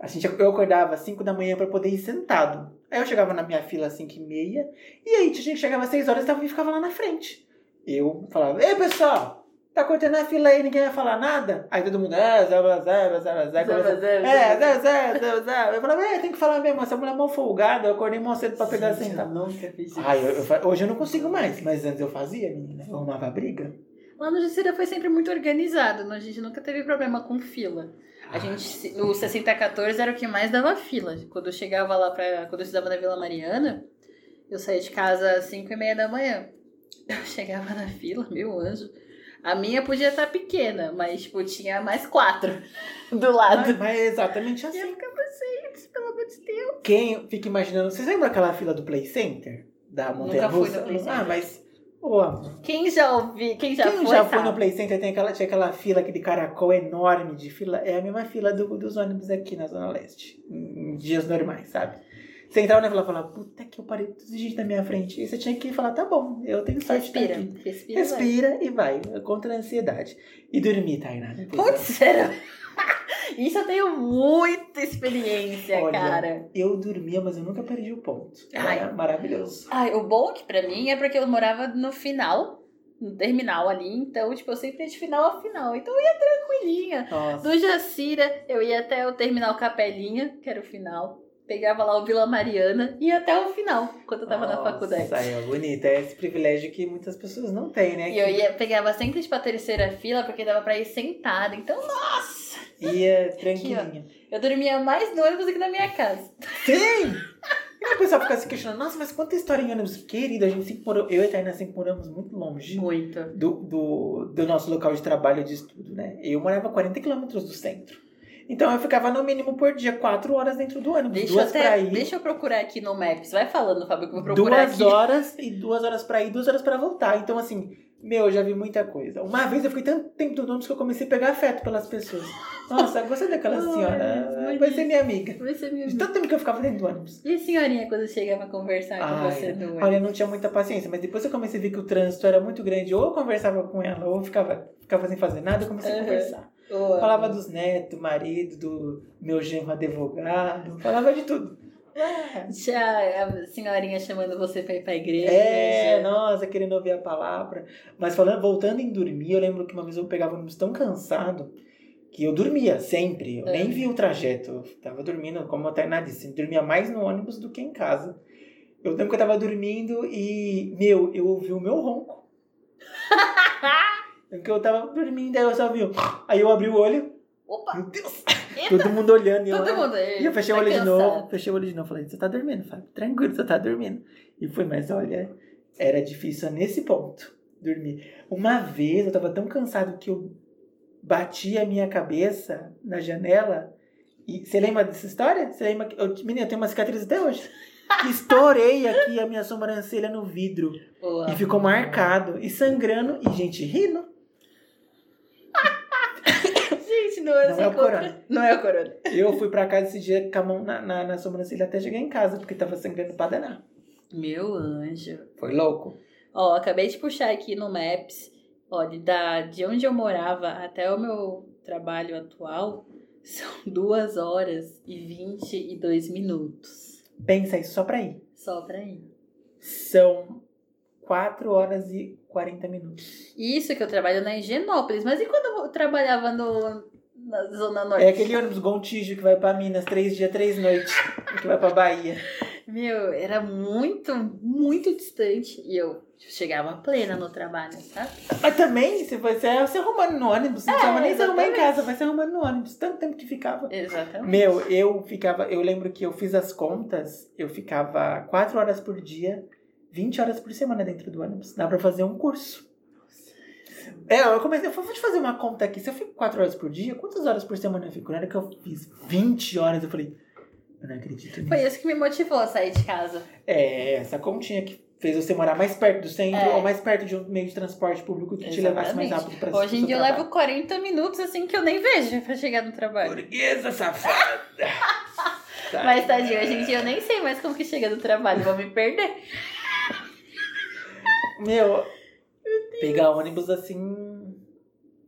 A gente, eu acordava às 5 da manhã pra poder ir sentado. Aí eu chegava na minha fila às 5 e meia e aí tinha gente chegava às 6 horas e ficava lá na frente. Eu falava, ei pessoal, tá cortando a fila aí, ninguém vai falar nada? Aí todo mundo, ah, zé, zé, zé, zé, zé, Zé, zé, É, zé. zé, zé, zé, zé. Eu falava, é, tem que falar mesmo, essa mulher é mal folgada, eu acordei mal cedo pra pegar Gente, sentado. eu nunca fiz isso. Ai, eu, eu hoje eu não consigo mais, mas antes eu fazia, menina. Eu arrumava briga. Lá no Jacira foi sempre muito organizado, a gente nunca teve problema com fila. A gente, no 6014 era o que mais dava fila. Quando eu chegava lá pra. Quando eu estudava na Vila Mariana, eu saía de casa às 5 e meia da manhã. Eu chegava na fila, meu anjo. A minha podia estar pequena, mas tipo, tinha mais quatro do lado. Mas, mas é exatamente E eu assim. ficava, gente, pelo amor de Deus. Quem fica imaginando. Vocês lembram aquela fila do Play Center? Da Montanha fui Russa? no Play Center. Ah, mas. Amor, Quem já ouviu, quem já quem foi, já foi sabe. no Play Center tem aquela, tinha aquela fila, aquele caracol enorme de fila. É a mesma fila do- dos ônibus aqui na Zona Leste. Em dias normais, sabe? Você entrava na fila e falava, puta que eu parei tudo de gente na minha frente. E você tinha que falar, tá bom, eu tenho sorte de estar Respira, aqui. respira. vai. Respira e vai, contra a ansiedade. E dormir, Tainá. Putz, era. Isso eu tenho muita experiência, Olha, cara. Eu dormia, mas eu nunca perdi o ponto. Ai. Era maravilhoso. Ai, o bom que pra mim é porque eu morava no final, no terminal ali, então, tipo, eu sempre ia de final a final. Então eu ia tranquilinha. Nossa. Do Jacira, eu ia até o terminal Capelinha, que era o final. Pegava lá o Vila Mariana e até o final, quando eu tava na Nossa, faculdade. Aí, é bonito. É esse privilégio que muitas pessoas não têm, né? E eu ia, pegava sempre tipo a terceira fila, porque dava pra ir sentada. Então, nossa! Ia tranquilinha. Eu dormia mais no ônibus do que na minha casa. Sim! E o pessoal fica se questionando, nossa, mas quanta história em ônibus? Querido, a gente sempre morou, eu e a Tainá sempre moramos muito longe Muito. do, do, do nosso local de trabalho e de estudo, né? Eu morava a 40 quilômetros do centro. Então eu ficava no mínimo por dia 4 horas dentro do ônibus. Deixa eu, duas pra até, ir. deixa eu procurar aqui no Maps. Vai falando, Fábio, que eu vou procurar duas aqui. horas e duas horas pra ir, duas horas pra voltar. Então, assim, meu, eu já vi muita coisa. Uma vez eu fiquei tanto tempo no ônibus que eu comecei a pegar afeto pelas pessoas. Nossa, eu gostei daquela senhora. Vai ser minha amiga. Vai ser minha De tanto tempo que eu ficava dentro do ônibus. E a senhorinha quando chegava a conversar com Ai, você no ônibus? Olha, eu não tinha muita paciência, mas depois eu comecei a ver que o trânsito era muito grande. Ou eu conversava com ela, ou eu ficava, ficava sem fazer nada, eu comecei a Uhum. conversar. Ô, Falava dos netos, do marido, do meu genro advogado. Falava de tudo. Ah, Já a senhorinha chamando você pra ir pra igreja. É, nossa, querendo ouvir a palavra. Mas falando, voltando em dormir, eu lembro que uma vez eu pegava ônibus tão cansado que eu dormia sempre. Eu É. nem via o trajeto. Eu tava dormindo, como a Tainá disse, eu dormia mais no ônibus do que em casa. Eu lembro que eu tava dormindo e, meu, eu ouvi o meu ronco. Porque eu tava dormindo, aí eu só vi. o- Aí eu abri o olho, Opa! meu Deus, Eita, todo mundo olhando. E eu, todo mundo. e eu fechei o tá olho de cansado. novo, fechei o olho de novo. Falei, você tá dormindo, Fábio? Tranquilo, você tá dormindo. E foi, mas olha, era difícil nesse ponto, dormir. Uma vez eu tava tão cansado que eu bati a minha cabeça na janela. E você lembra dessa história? Você lembra? que- Eu, menina, eu tenho uma cicatriz até hoje. Estourei aqui a minha sobrancelha no vidro. Boa. E ficou marcado. E sangrando. E gente rindo. Não é, é o corona. Não é o corona. Eu fui pra casa esse dia com a mão na, na, na sobrancelha até chegar em casa, porque tava sangrando pra danar. Meu anjo. Foi louco. Ó, acabei de puxar aqui no Maps. Ó, de, da, de onde eu morava até o meu trabalho atual são duas horas e 22 minutos. Pensa isso só pra ir. Só pra ir. São 4 horas e 40 minutos. Isso que eu trabalho na Higienópolis. Mas e quando eu trabalhava no, na Zona Norte? É aquele ônibus Gontijo que vai pra Minas, três dias, três noites. que vai pra Bahia. Meu, era muito, muito distante. E eu chegava plena no trabalho, sabe? Mas também, se você é se arrumando no ônibus, não É, precisava nem se arrumar em casa, vai se arrumando no ônibus. Tanto tempo que ficava. Exatamente. Meu, eu ficava. Eu lembro que eu fiz as contas, eu ficava 4 horas por dia, 20 horas por semana dentro do ônibus. Dá pra fazer um curso. É, eu comecei, eu falei, vou te fazer uma conta aqui. Se eu fico 4 horas por dia, quantas horas por semana eu fico? Na hora que eu fiz 20 horas, eu falei, eu não acredito nisso. Foi isso que me motivou a sair de casa. É, essa continha que fez você morar mais perto do centro É. ou mais perto de um meio de transporte público que te levasse mais Exatamente. rápido pra Hoje em dia eu levo 40 minutos assim que eu nem vejo pra chegar no trabalho. Burguesa safada. Tá. Mas tadinho, hoje em dia eu nem sei mais como que chega no trabalho, vou me perder. Meu, pegar ônibus assim.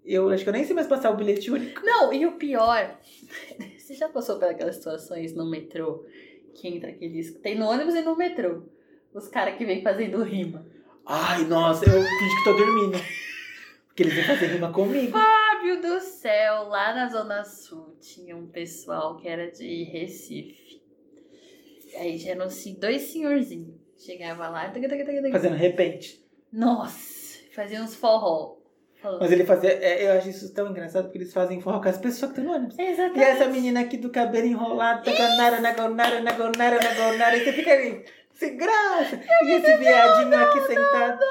Eu acho que eu nem sei mais passar o bilhete único. Não, e o pior, você já passou por aquelas situações no metrô que entra aqueles. Tem no ônibus e no metrô. Os caras que vêm fazendo rima. Ai, nossa, eu fingi que tô dormindo. Porque eles vêm fazer rima comigo. Fábio do céu, lá na Zona Sul tinha um pessoal que era de Recife. Aí já eram assim, dois senhorzinhos. Chegava lá. Fazendo repente. nossa, fazia uns forró. Mas ele fazia. é, eu acho isso tão engraçado porque eles fazem forró com as pessoas que estão no ônibus. E Exatamente. essa menina aqui do cabelo enrolado, tá tagonara, nagonara, nagonara, nagonara, e você fica ali, sem graça. E esse viadinho aqui sentado.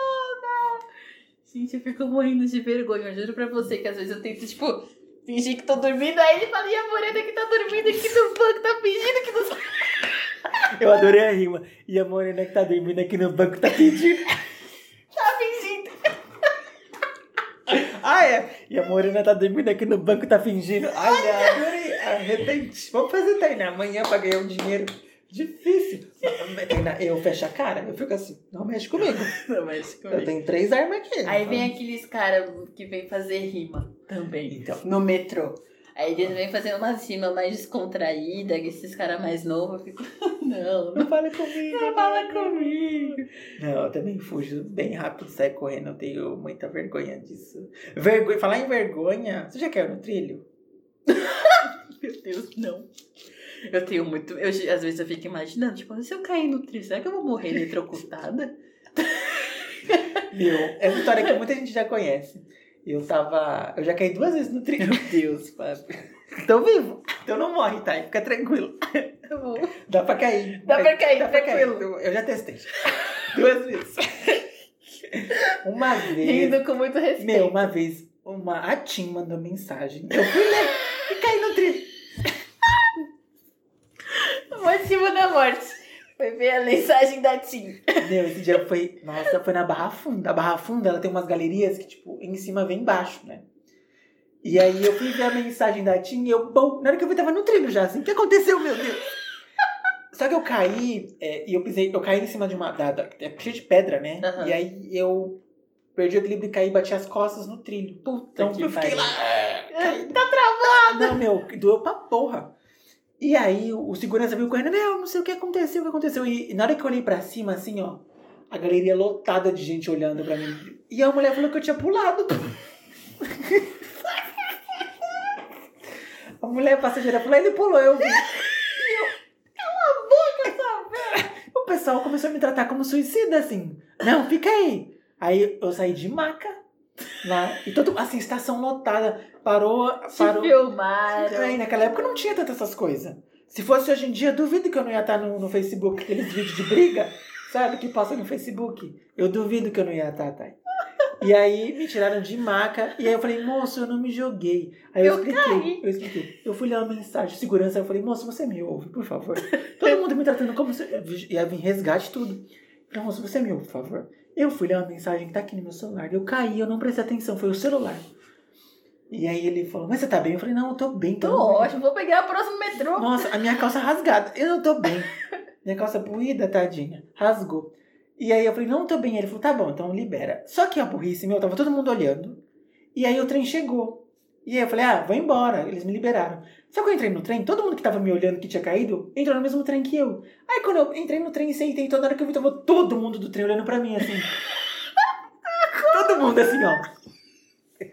Gente, eu fico morrendo de vergonha. Eu juro pra você que às vezes eu tento, tipo, fingir que tô dormindo. Aí ele fala, e a morena que tá dormindo aqui no banco, tá fingindo que não Eu adorei a rima. E a morena que tá dormindo aqui no banco tá pedindo. tá fingindo. Ah, é. E a morena tá dormindo aqui no banco tá fingindo. Ai, adorei. Arrepende. Vamos fazer Tainá amanhã pra ganhar um dinheiro. Difícil. Tainá, eu fecho a cara. Eu fico assim, não mexe comigo. Não, mas Eu tenho três armas aqui. Aí vem aqueles caras que vem fazer rima também. Então. No metrô. Aí eles vêm fazendo umas rimas mais descontraídas, esses caras mais novos. Eu fico, não, não Não fala comigo. não fala comigo. Não, eu também fujo bem rápido, saio correndo, eu tenho muita vergonha disso. Vergonha, falar em vergonha, você já caiu no trilho? Meu Deus, não. Eu tenho muito. Eu, às vezes eu fico imaginando, tipo, se eu cair no trilho, será que eu vou morrer eletrocutada? Meu, essa história que muita gente já conhece. Eu tava. Eu já caí duas vezes no trilho. Meu Deus, Fábio. Tô vivo. Então não morre, tá? Fica tranquilo. Tá bom. Dá pra cair. Dá pra cair, Dá pra tranquilo. cair. Eu, já testei. Duas vezes. Uma vez. Rindo com muito respeito. Meu, uma vez, uma, a Tim mandou mensagem. Eu fui ler e caí no trilho. Motivo da morte. Foi ver a mensagem da Tim. Meu, esse dia foi. Nossa, foi na Barra Funda. A Barra Funda, ela tem umas galerias que, tipo, em cima vem embaixo, né? E aí eu fui ver a mensagem da Tim e eu, bom, na hora que eu vi, tava no trilho já, assim. O que aconteceu, meu Deus? Só que eu caí, é, e eu pisei, eu caí em cima de uma. Da, da, é cheio de pedra, né? Aham. E aí eu perdi o equilíbrio e caí e bati as costas no trilho. Puta Então que eu fiquei lá. é, caí. Tá travado! Não, meu, doeu pra porra. E aí o, o segurança veio correndo, não, não sei o que aconteceu, o que aconteceu. E, e na hora que eu olhei pra cima, assim, ó, a galeria lotada de gente olhando pra mim. E a mulher falou que eu tinha pulado. a mulher passageira falou, ele pulou, eu vi. Cala a boca, sabe? O pessoal começou a me tratar como suicida, assim. Não, fica aí. Aí eu saí de maca lá. E todo, assim, estação lotada. Parou, Te parou. filmaram. Aí, naquela época não tinha tantas essas coisas. Se fosse hoje em dia, duvido que eu não ia estar no, no Facebook, aqueles vídeos de briga, sabe, que passa no Facebook. Eu duvido que eu não ia estar, Thay. E aí me tiraram de maca, e aí eu falei, moço, eu não me joguei. Aí eu, Eu expliquei, caí. eu expliquei. Eu fui ler uma mensagem de segurança, eu falei, moço, você me ouve, por favor. Todo mundo me tratando como se. Ia vir resgate tudo. Eu falei, moço, você me ouve, por favor. Eu fui ler uma mensagem que tá aqui no meu celular. Eu caí, eu não prestei atenção, foi o celular. E aí ele falou, mas você tá bem? Eu falei, não, eu tô bem. Tô tô bem." ótimo, vou pegar o próximo metrô. Nossa, a minha calça rasgada. Eu não tô bem. Minha calça puída, tadinha. Rasgou. E aí eu falei, não tô bem. Ele falou, tá bom, então libera. Só que a burrice meu, tava todo mundo olhando. E aí o trem chegou. E aí eu falei, ah, vou embora. Eles me liberaram. Só que eu entrei no trem, todo mundo que tava me olhando que tinha caído, entrou no mesmo trem que eu. Aí quando eu entrei no trem e sentei, toda hora que eu vi, tava todo mundo do trem olhando pra mim, assim. todo mundo assim, ó.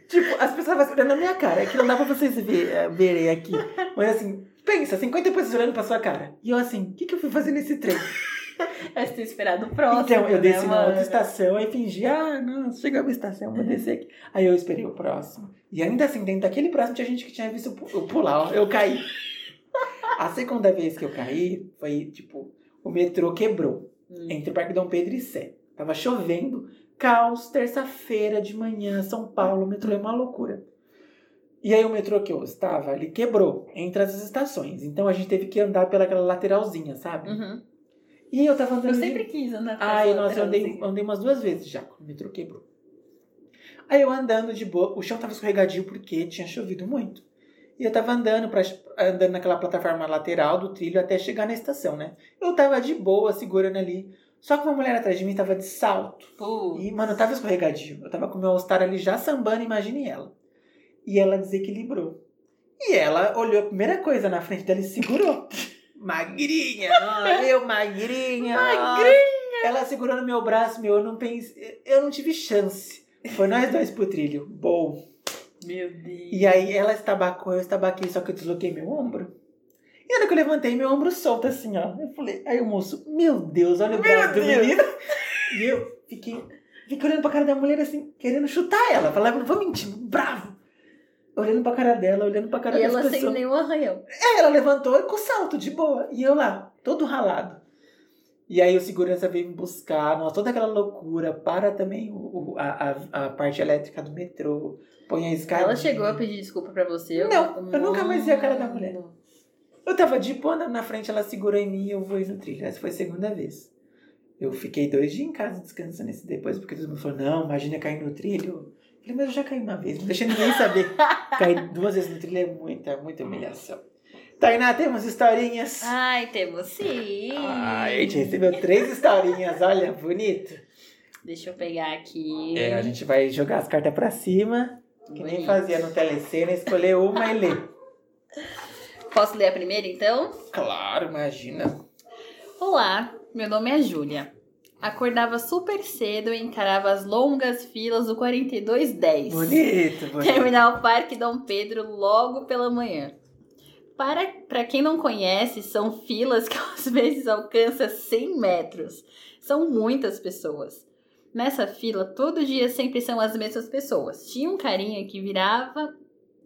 Tipo, as pessoas estavam olhando na minha cara. É que não dá pra vocês ver, eh, verem aqui. Mas assim, pensa, 50 pessoas olhando pra sua cara. E eu assim, o que, que eu fui fazer nesse trem? Mas ter esperado o próximo. então, eu desci né, na outra estação e fingi, ah, não, chegamos na estação, vou descer aqui. Aí eu esperei o próximo. E ainda assim, dentro daquele próximo tinha gente que tinha visto eu pu- eu pular, eu caí. A segunda vez que eu caí foi, tipo, o metrô quebrou. Hum. Entre o Parque Dom Pedro e Sé. Tava chovendo, caos, terça-feira de manhã, São Paulo, o metrô é uma loucura. E aí o metrô que eu estava, ele quebrou entre as estações. Então a gente teve que andar pelaquela lateralzinha, sabe? Uhum. E eu tava andando. Eu de- sempre quis andar pra Ai, nossa, eu andei, andei umas duas vezes já, quando o metrô quebrou. Aí eu andando de boa, o chão tava escorregadio porque tinha chovido muito. E eu tava andando, pra, andando naquela plataforma lateral do trilho até chegar na estação, né? Eu tava de boa, segurando ali. Só que uma mulher atrás de mim tava de salto. Pô, E, mano, eu tava escorregadio. Eu tava com o meu All-Star ali já sambando, imagine ela. E ela desequilibrou. E ela olhou a primeira coisa na frente dela e segurou. Magrinha! ó, eu magrinha! Magrinha! Ela segurou no meu braço, meu, eu não pensei. Eu não tive chance. Foi nós dois pro trilho. Bom. Meu Deus. E aí ela estabacou, eu estabaquei, só que eu desloquei meu ombro. E na hora que eu levantei, meu ombro solto assim, ó. Eu falei, aí o moço, meu Deus, olha o braço do Deus. menino. E eu fiquei, fiquei olhando pra cara da mulher assim, querendo chutar ela. Falava, não vou mentir, bravo. Olhando pra cara dela, olhando pra cara E das ela sem pessoas. nenhum arranhão. É, ela levantou com salto, de boa. E eu lá, todo ralado. E aí o segurança veio me buscar, nossa, toda aquela loucura. Para também o, a, a, a parte elétrica do metrô. Põe a escada. Ela chegou a pedir desculpa pra você? Não, eu nunca mais vi a cara da mulher. Eu tava de boa na frente, ela segurou em mim e eu vou no trilho. Essa foi a segunda vez. Eu fiquei dois dias em casa descansando esse depois, porque todo mundo falou, não, imagina cair no trilho. Falei, mas eu já caí uma vez, não deixa ninguém saber. Cair duas vezes no trilho é muita, muita humilhação. Tainá, temos historinhas? Ai, temos sim. Ai, a gente recebeu três historinhas, olha, bonito. Deixa eu pegar aqui. É, a gente vai jogar as cartas pra cima, que nem Bonito. fazia no telecena, escolher uma e ler. Posso ler a primeira, então? Claro, imagina. Olá, meu nome é Júlia. Acordava super cedo e encarava as longas filas do 4210. Bonito, bonito. Terminar o Parque Dom Pedro logo pela manhã. Para, para quem não conhece, são filas que às vezes alcançam 100 metros. São muitas pessoas. Nessa fila, todo dia sempre são as mesmas pessoas. Tinha um carinha que virava,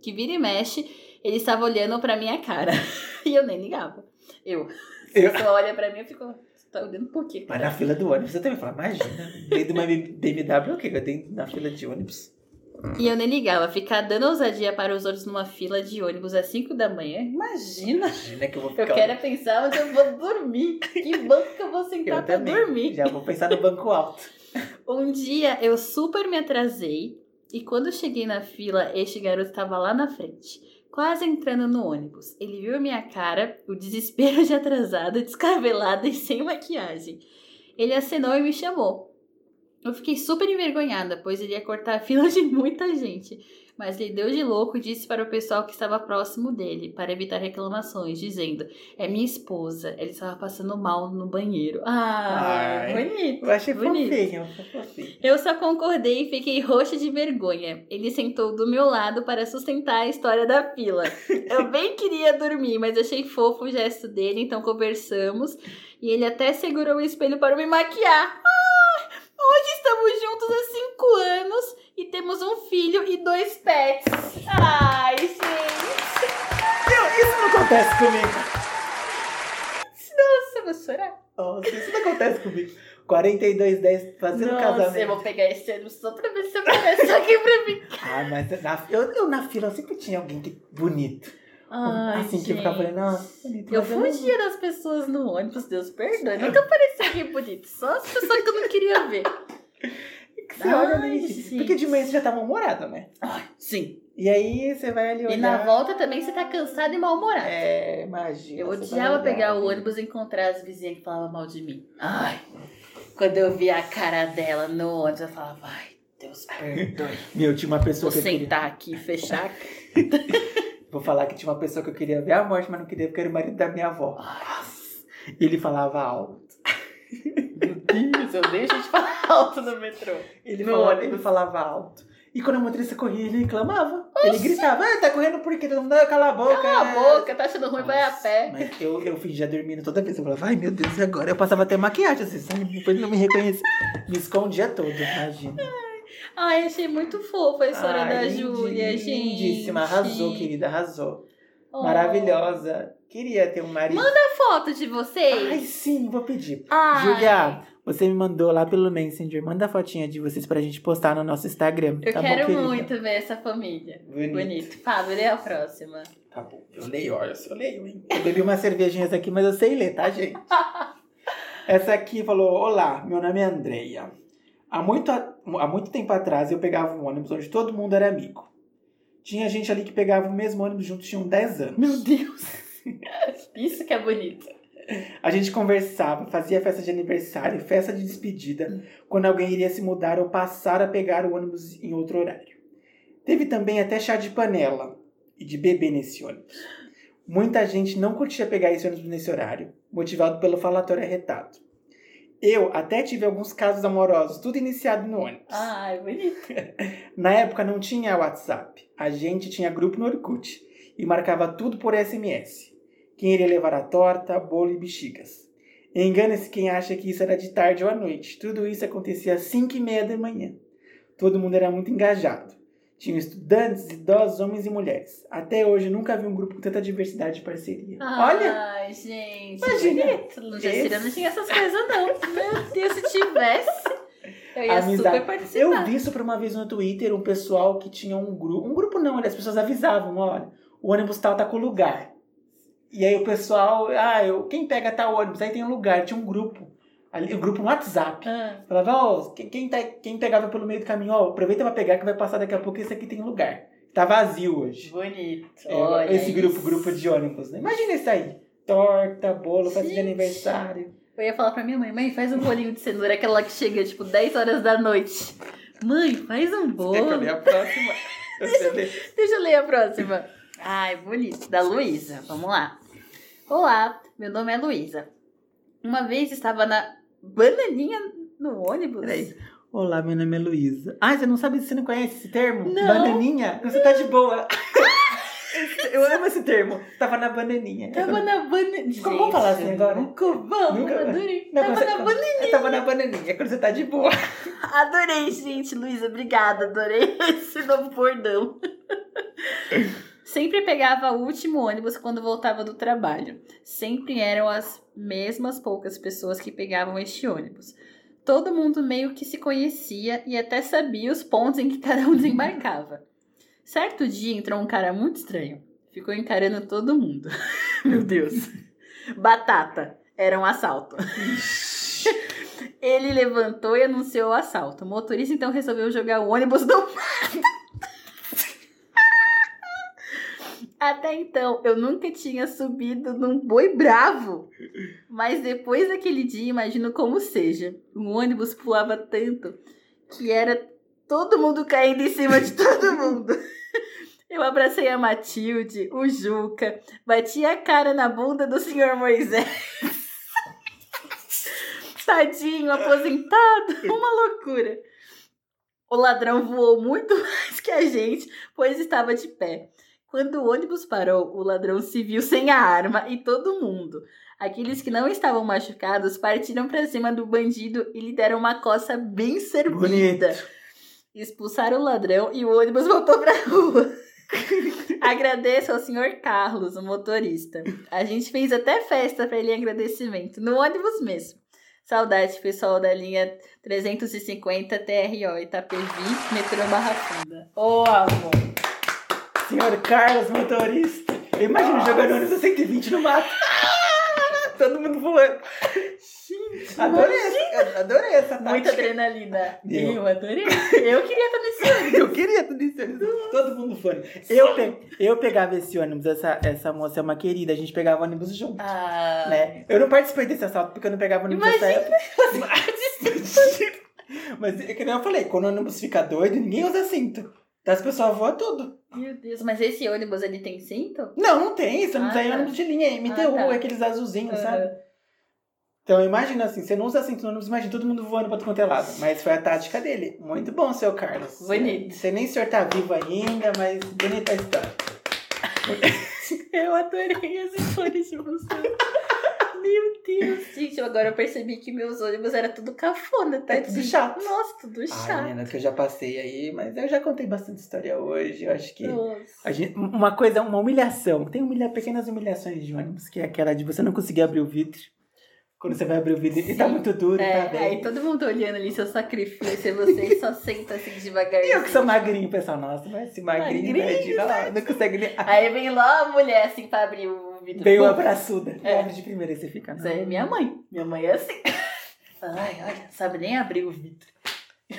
que vira e mexe, ele estava olhando pra minha cara. e eu nem ligava. Eu. Se Eu- você olha pra mim, eu fico. Tá olhando por quê? Mas cara?" na fila do ônibus, você também fala, imagina, dentro de uma BMW, o que eu tenho na fila de ônibus? E eu nem ligava. Ficar dando ousadia para os outros numa fila de ônibus às 5 da manhã. Imagina. Imagina que eu vou Eu ficar... quero é pensar onde eu vou dormir. Que banco que eu vou sentar Eu pra também, dormir. já vou pensar no banco alto. Um dia eu super me atrasei e quando eu cheguei na fila, este garoto estava lá na frente, quase entrando no ônibus. Ele viu minha cara, o desespero de atrasada, descabelada e sem maquiagem. Ele acenou e me chamou. Eu fiquei super envergonhada, pois ele ia cortar a fila de muita gente. Mas ele deu de louco e disse para o pessoal que estava próximo dele, para evitar reclamações, dizendo: É minha esposa, ele estava passando mal no banheiro. Ai, Ai, bonito. Eu achei bonito. fofinho, fofinho. Eu só concordei e fiquei roxa de vergonha. Ele sentou do meu lado para sustentar a história da fila. Eu bem queria dormir, mas achei fofo o gesto dele, então conversamos. E ele até segurou o espelho para me maquiar. Ai, hoje estamos juntos há cinco anos e temos um filho e dois pets. Ai, gente. Meu, isso não acontece comigo. Nossa, eu vou chorar. Nossa, isso não acontece comigo. 4210 fazendo Nossa, casamento. eu vou pegar esse ônibus só pra ver se aparece aqui pra mim. Ah, mas na, eu, eu na fila sempre tinha alguém que, bonito. Ai, assim que eu ficava falando, nossa, bonito. Eu fugia das pessoas no ônibus, Deus perdoe. Nunca apareceu alguém bonito. Só as pessoas que eu não queria ver. Que você olha ali. Porque de manhã você já tá mal-humorado, né? Ai, sim. E aí você vai ali olhar. E na volta também você tá cansado e mal-humorado. É, imagina. eu odiava pegar o ônibus e encontrar as vizinhas que falavam mal de mim. Ai. Quando eu via a cara dela no ônibus, eu falava, ai, Deus perdoe. Meu, tinha uma pessoa Vou que eu queria... sentar aqui e fechar. Vou falar que tinha uma pessoa que eu queria ver a morte, mas não queria porque era o marido da minha avó. Nossa. Ele falava alto. Meu Deus, eu deixo de falar alto no metrô. Ele, No falava, ele falava alto. E quando a motorista corria, ele reclamava. Ele gritava, ah, tá correndo por quê? Todo mundo, "Ah, cala a boca. Cala a boca, tá achando ruim, vai a pé. Mas eu, eu fingia dormindo toda vez. Eu falava, ai meu Deus, e agora? Eu passava até maquiagem, assim, sabe? Depois não me reconhecia. Me escondia todo, imagina. Ai, achei muito fofa a história Ai, da Júlia, gente. Lindíssima, arrasou, querida, arrasou. Oh. Maravilhosa. Queria ter um marido. Manda foto de vocês. Ai, sim, vou pedir. Ai. Julia, você me mandou lá pelo Messenger. Manda a fotinha de vocês pra gente postar no nosso Instagram. Eu tá quero bom, muito ver essa família. Bonito. Bonito. Fábio, lê a próxima. Tá bom, eu leio, olha, eu leio, hein? Eu bebi umas cervejinhas aqui, mas eu sei ler, tá, gente? Essa aqui falou: Olá, meu nome é Andreia. Há muito, há muito tempo atrás eu pegava um ônibus onde todo mundo era amigo. Tinha gente ali que pegava o mesmo ônibus juntos, tinham 10 anos. Meu Deus. Isso que é bonito. A gente conversava, fazia festa de aniversário, festa de despedida, quando alguém iria se mudar ou passar a pegar o ônibus em outro horário. Teve também até chá de panela e de bebê nesse ônibus. Muita gente não curtia pegar esse ônibus nesse horário, motivado pelo falatório arretado. Eu até tive alguns casos amorosos, tudo iniciado no ônibus. Ai, bonito. Na época não tinha WhatsApp. A gente tinha grupo no Orkut e marcava tudo por SMS. Quem iria levar a torta, bolo e bexigas. Engana-se quem acha que isso era de tarde ou à noite. Tudo isso acontecia às 5 e meia da manhã. Todo mundo era muito engajado. Tinham estudantes, idosos, homens e mulheres. Até hoje nunca vi um grupo com tanta diversidade e parceria. Olha! Ai, gente. Imagina. não Esse- tinha essas coisas, não. Meu Deus, se tivesse, eu ia Amizade. super participar. Eu vi isso por uma vez no Twitter, um pessoal que tinha um grupo. Um grupo não, as pessoas avisavam, olha, o ônibus tal tá com lugar. E aí o pessoal, ah, eu, quem pega tal ônibus? Aí tem um lugar, tinha um grupo. Ali, um grupo no WhatsApp. Ah, Falava, ó, quem, quem, tá, quem pegava pelo meio do caminho, ó, aproveita pra pegar que vai passar daqui a pouco, esse aqui tem lugar. Tá vazio hoje. bonito. É, esse grupo, isso. grupo de ônibus, né? Imagina isso aí. Torta, bolo, festa de aniversário. Eu ia falar pra minha mãe, mãe, faz um bolinho de cenoura, aquela que chega, tipo, 10 horas da noite. Mãe, faz um Quer que eu bolo. leia a próxima? Lê? Deixa eu ler a próxima. Ai, bonito. Da Luísa. Vamos lá. Olá, meu nome é Luísa. Uma vez estava na bananinha no ônibus. Peraí. Olá, meu nome é Luísa. Ah, você não sabe, você não conhece esse termo? Não. Bananinha? Você tá de boa. Eu amo esse termo. Tava na bananinha. Tava na bananinha. Como vamos falar assim agora? Nunca vamos, Nunca- adorei. Não, Tava quando na você- bananinha. Tava na bananinha, quando você tá de boa. Adorei, gente, Luísa, obrigada. Adorei esse novo bordão. Sempre pegava o último ônibus quando voltava do trabalho. Sempre eram as mesmas poucas pessoas que pegavam este ônibus. Todo mundo meio que se conhecia e até sabia os pontos em que cada um desembarcava. Certo dia entrou um cara muito estranho. Ficou encarando todo mundo. Meu Deus. Batata. Era um assalto. Ele levantou e anunciou o assalto. O motorista então resolveu jogar o ônibus no mato. Até então, eu nunca tinha subido num boi bravo. Mas depois daquele dia, imagino como seja. O ônibus pulava tanto que era todo mundo caindo em cima de todo mundo. Eu abracei a Matilde, o Juca, bati a cara na bunda do senhor Moisés. Tadinho, aposentado, uma loucura. O ladrão voou muito mais que a gente, pois estava de pé. Quando o ônibus parou, o ladrão se viu sem a arma e todo mundo. Aqueles que não estavam machucados partiram para cima do bandido e lhe deram uma coça bem servida. Bonito. Expulsaram o ladrão e o ônibus voltou pra rua. Agradeço ao senhor Carlos, o motorista. A gente fez até festa para ele em agradecimento, no ônibus mesmo. Saudade, pessoal da linha 350 TRO Itapevi, metrô Barra Funda. Ô, amor. Senhor Carlos, motorista. Eu imagino jogando ônibus a 120 no mato. Todo mundo voando. Adorei, essa- adorei essa tática. Muita adrenalina. Eu. Eu adorei. Eu queria estar nesse ônibus. Eu queria tudo isso. Todo mundo voando. Eu, pe- eu pegava esse ônibus, essa, essa moça é uma querida, a gente pegava ônibus junto. Ah, Né? Eu não participei desse assalto porque eu não pegava ônibus época. Mas é que nem eu falei, quando o ônibus fica doido, ninguém usa cinto. Então as pessoas voam tudo. Meu Deus, mas esse ônibus ele tem cinto? Não, não tem. Ônibus Ah, é tá. ônibus de linha, é MTU, Ah, tá. aqueles azulzinhos, Ah. sabe? Então imagina assim, você não usa cinto no ônibus, imagina todo mundo voando pra quanto é lado. Mas foi a tática dele. Muito bom, seu Carlos. Bonito. Não sei nem se o senhor tá vivo ainda, mas bonita a história. Eu adorei as histórias de vocês. Meu Deus. Gente, agora eu percebi que meus ônibus era tudo cafona, tá? É tudo chato. Nossa, tudo Ai, chato. menina, que eu já passei aí, mas eu já contei bastante história hoje. Eu acho que gente, uma coisa, uma humilhação. Tem humilha, pequenas humilhações de ônibus, que é aquela de você não conseguir abrir o vidro. Quando você vai abrir o vidro e tá muito duro, É, tá bem. aí todo mundo olhando ali seu sacrifício e você só senta assim devagarzinho. E eu que sou magrinho, pessoal. Nossa, mas esse magrinho, Magrinho, né, lá, não consegue nem. Aí vem lá a mulher assim pra abrir o vidro. Veio Pum. a braçuda. É. Abre de primeira e você fica. Mas é minha mãe. Minha mãe é assim. Ai, olha, sabe nem abrir o vidro.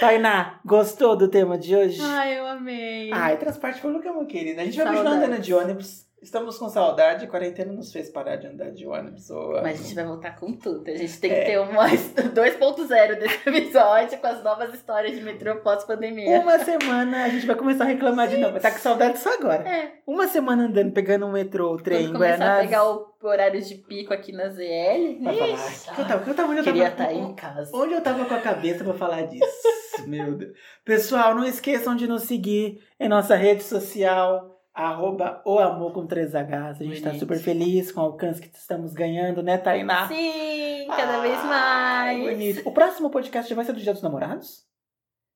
Tainá, gostou do tema de hoje? Ai, eu amei. Ai, transporte público é uma querida. A gente vai Saudades. continuar andando de ônibus. Estamos com saudade. A quarentena nos fez parar de andar de ônibus. Ô, Mas a gente vai voltar com tudo. A gente tem É. que ter uma 2.0 desse episódio com as novas histórias de metrô pós-pandemia. Uma semana a gente vai começar a reclamar de novo. Estar com saudade disso agora. É, Uma semana andando, pegando um metrô, o trem, quando começar a Guianás. pegar o horário de pico aqui na ZL. Falar. ixi, Que eu tava, eu tava, eu queria estar em casa. Onde eu tava com a cabeça pra falar disso? Meu Deus. Pessoal, não esqueçam de nos seguir em nossa rede social, arroba o amor com 3Hs. A gente tá Bonito. super feliz com o alcance que estamos ganhando, né, Tainá? Sim, cada vez Ai, mais. bonito. O próximo podcast já vai ser do Dia dos Namorados?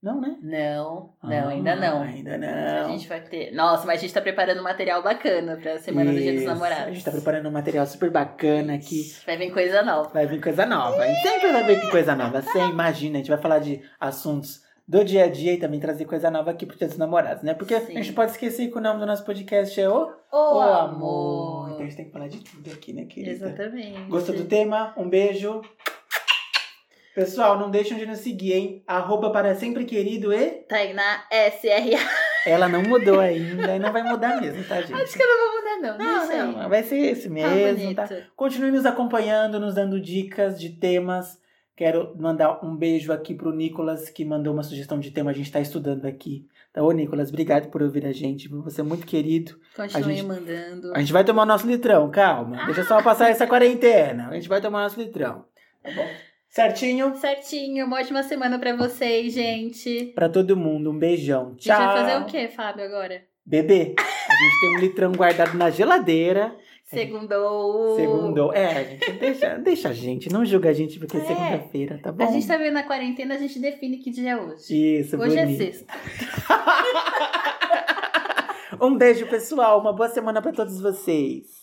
Não, né? Não, não, Ah, ainda não. Ainda A não. gente vai ter. Nossa, mas a gente tá preparando um material bacana pra semana do Dia dos Isso. Namorados. A gente tá preparando um material super bacana aqui. Vai vir coisa nova. Vai vir coisa nova. A sempre vai vir coisa nova. Você imagina, a gente vai falar de assuntos do dia a dia e também trazer coisa nova aqui Dia dos Namorados, né? Porque Sim. a gente pode esquecer que o nome do nosso podcast é O, Ô, o amor. Então a gente tem que falar de tudo aqui, né, querida? Exatamente. Gostou do tema? Um beijo. Pessoal, não deixem de nos seguir, hein? Arroba para sempre querido e... Tainá SRA. Ela não mudou ainda e não vai mudar mesmo, tá, gente? Acho que eu não vou mudar, não. Não, Deixa não, vai ser esse Tá mesmo, tá? bonito. Continue nos acompanhando, nos dando dicas de temas. Quero mandar um beijo aqui pro Nicolas, que mandou uma sugestão de tema, a gente tá estudando aqui. Tá, ô Nicolas, obrigado por ouvir a gente, você é muito querido. Continue A gente- mandando. A gente vai tomar o nosso litrão, calma. Deixa só passar essa quarentena. A gente vai tomar o nosso litrão. Tá bom? Certinho? Certinho, uma ótima semana pra vocês, gente. Pra todo mundo, um beijão. A gente Tchau. vai fazer o quê, Fábio, agora? Bebê, a gente tem um litrão guardado na geladeira. Segundou. Segundou. É, gente deixa, deixa a gente, não julga a gente porque é, É. segunda-feira, tá bom? A gente tá vendo a quarentena, a gente define que dia é hoje. Isso, Hoje é bonito. sexta. Um beijo, pessoal. Uma boa semana pra todos vocês.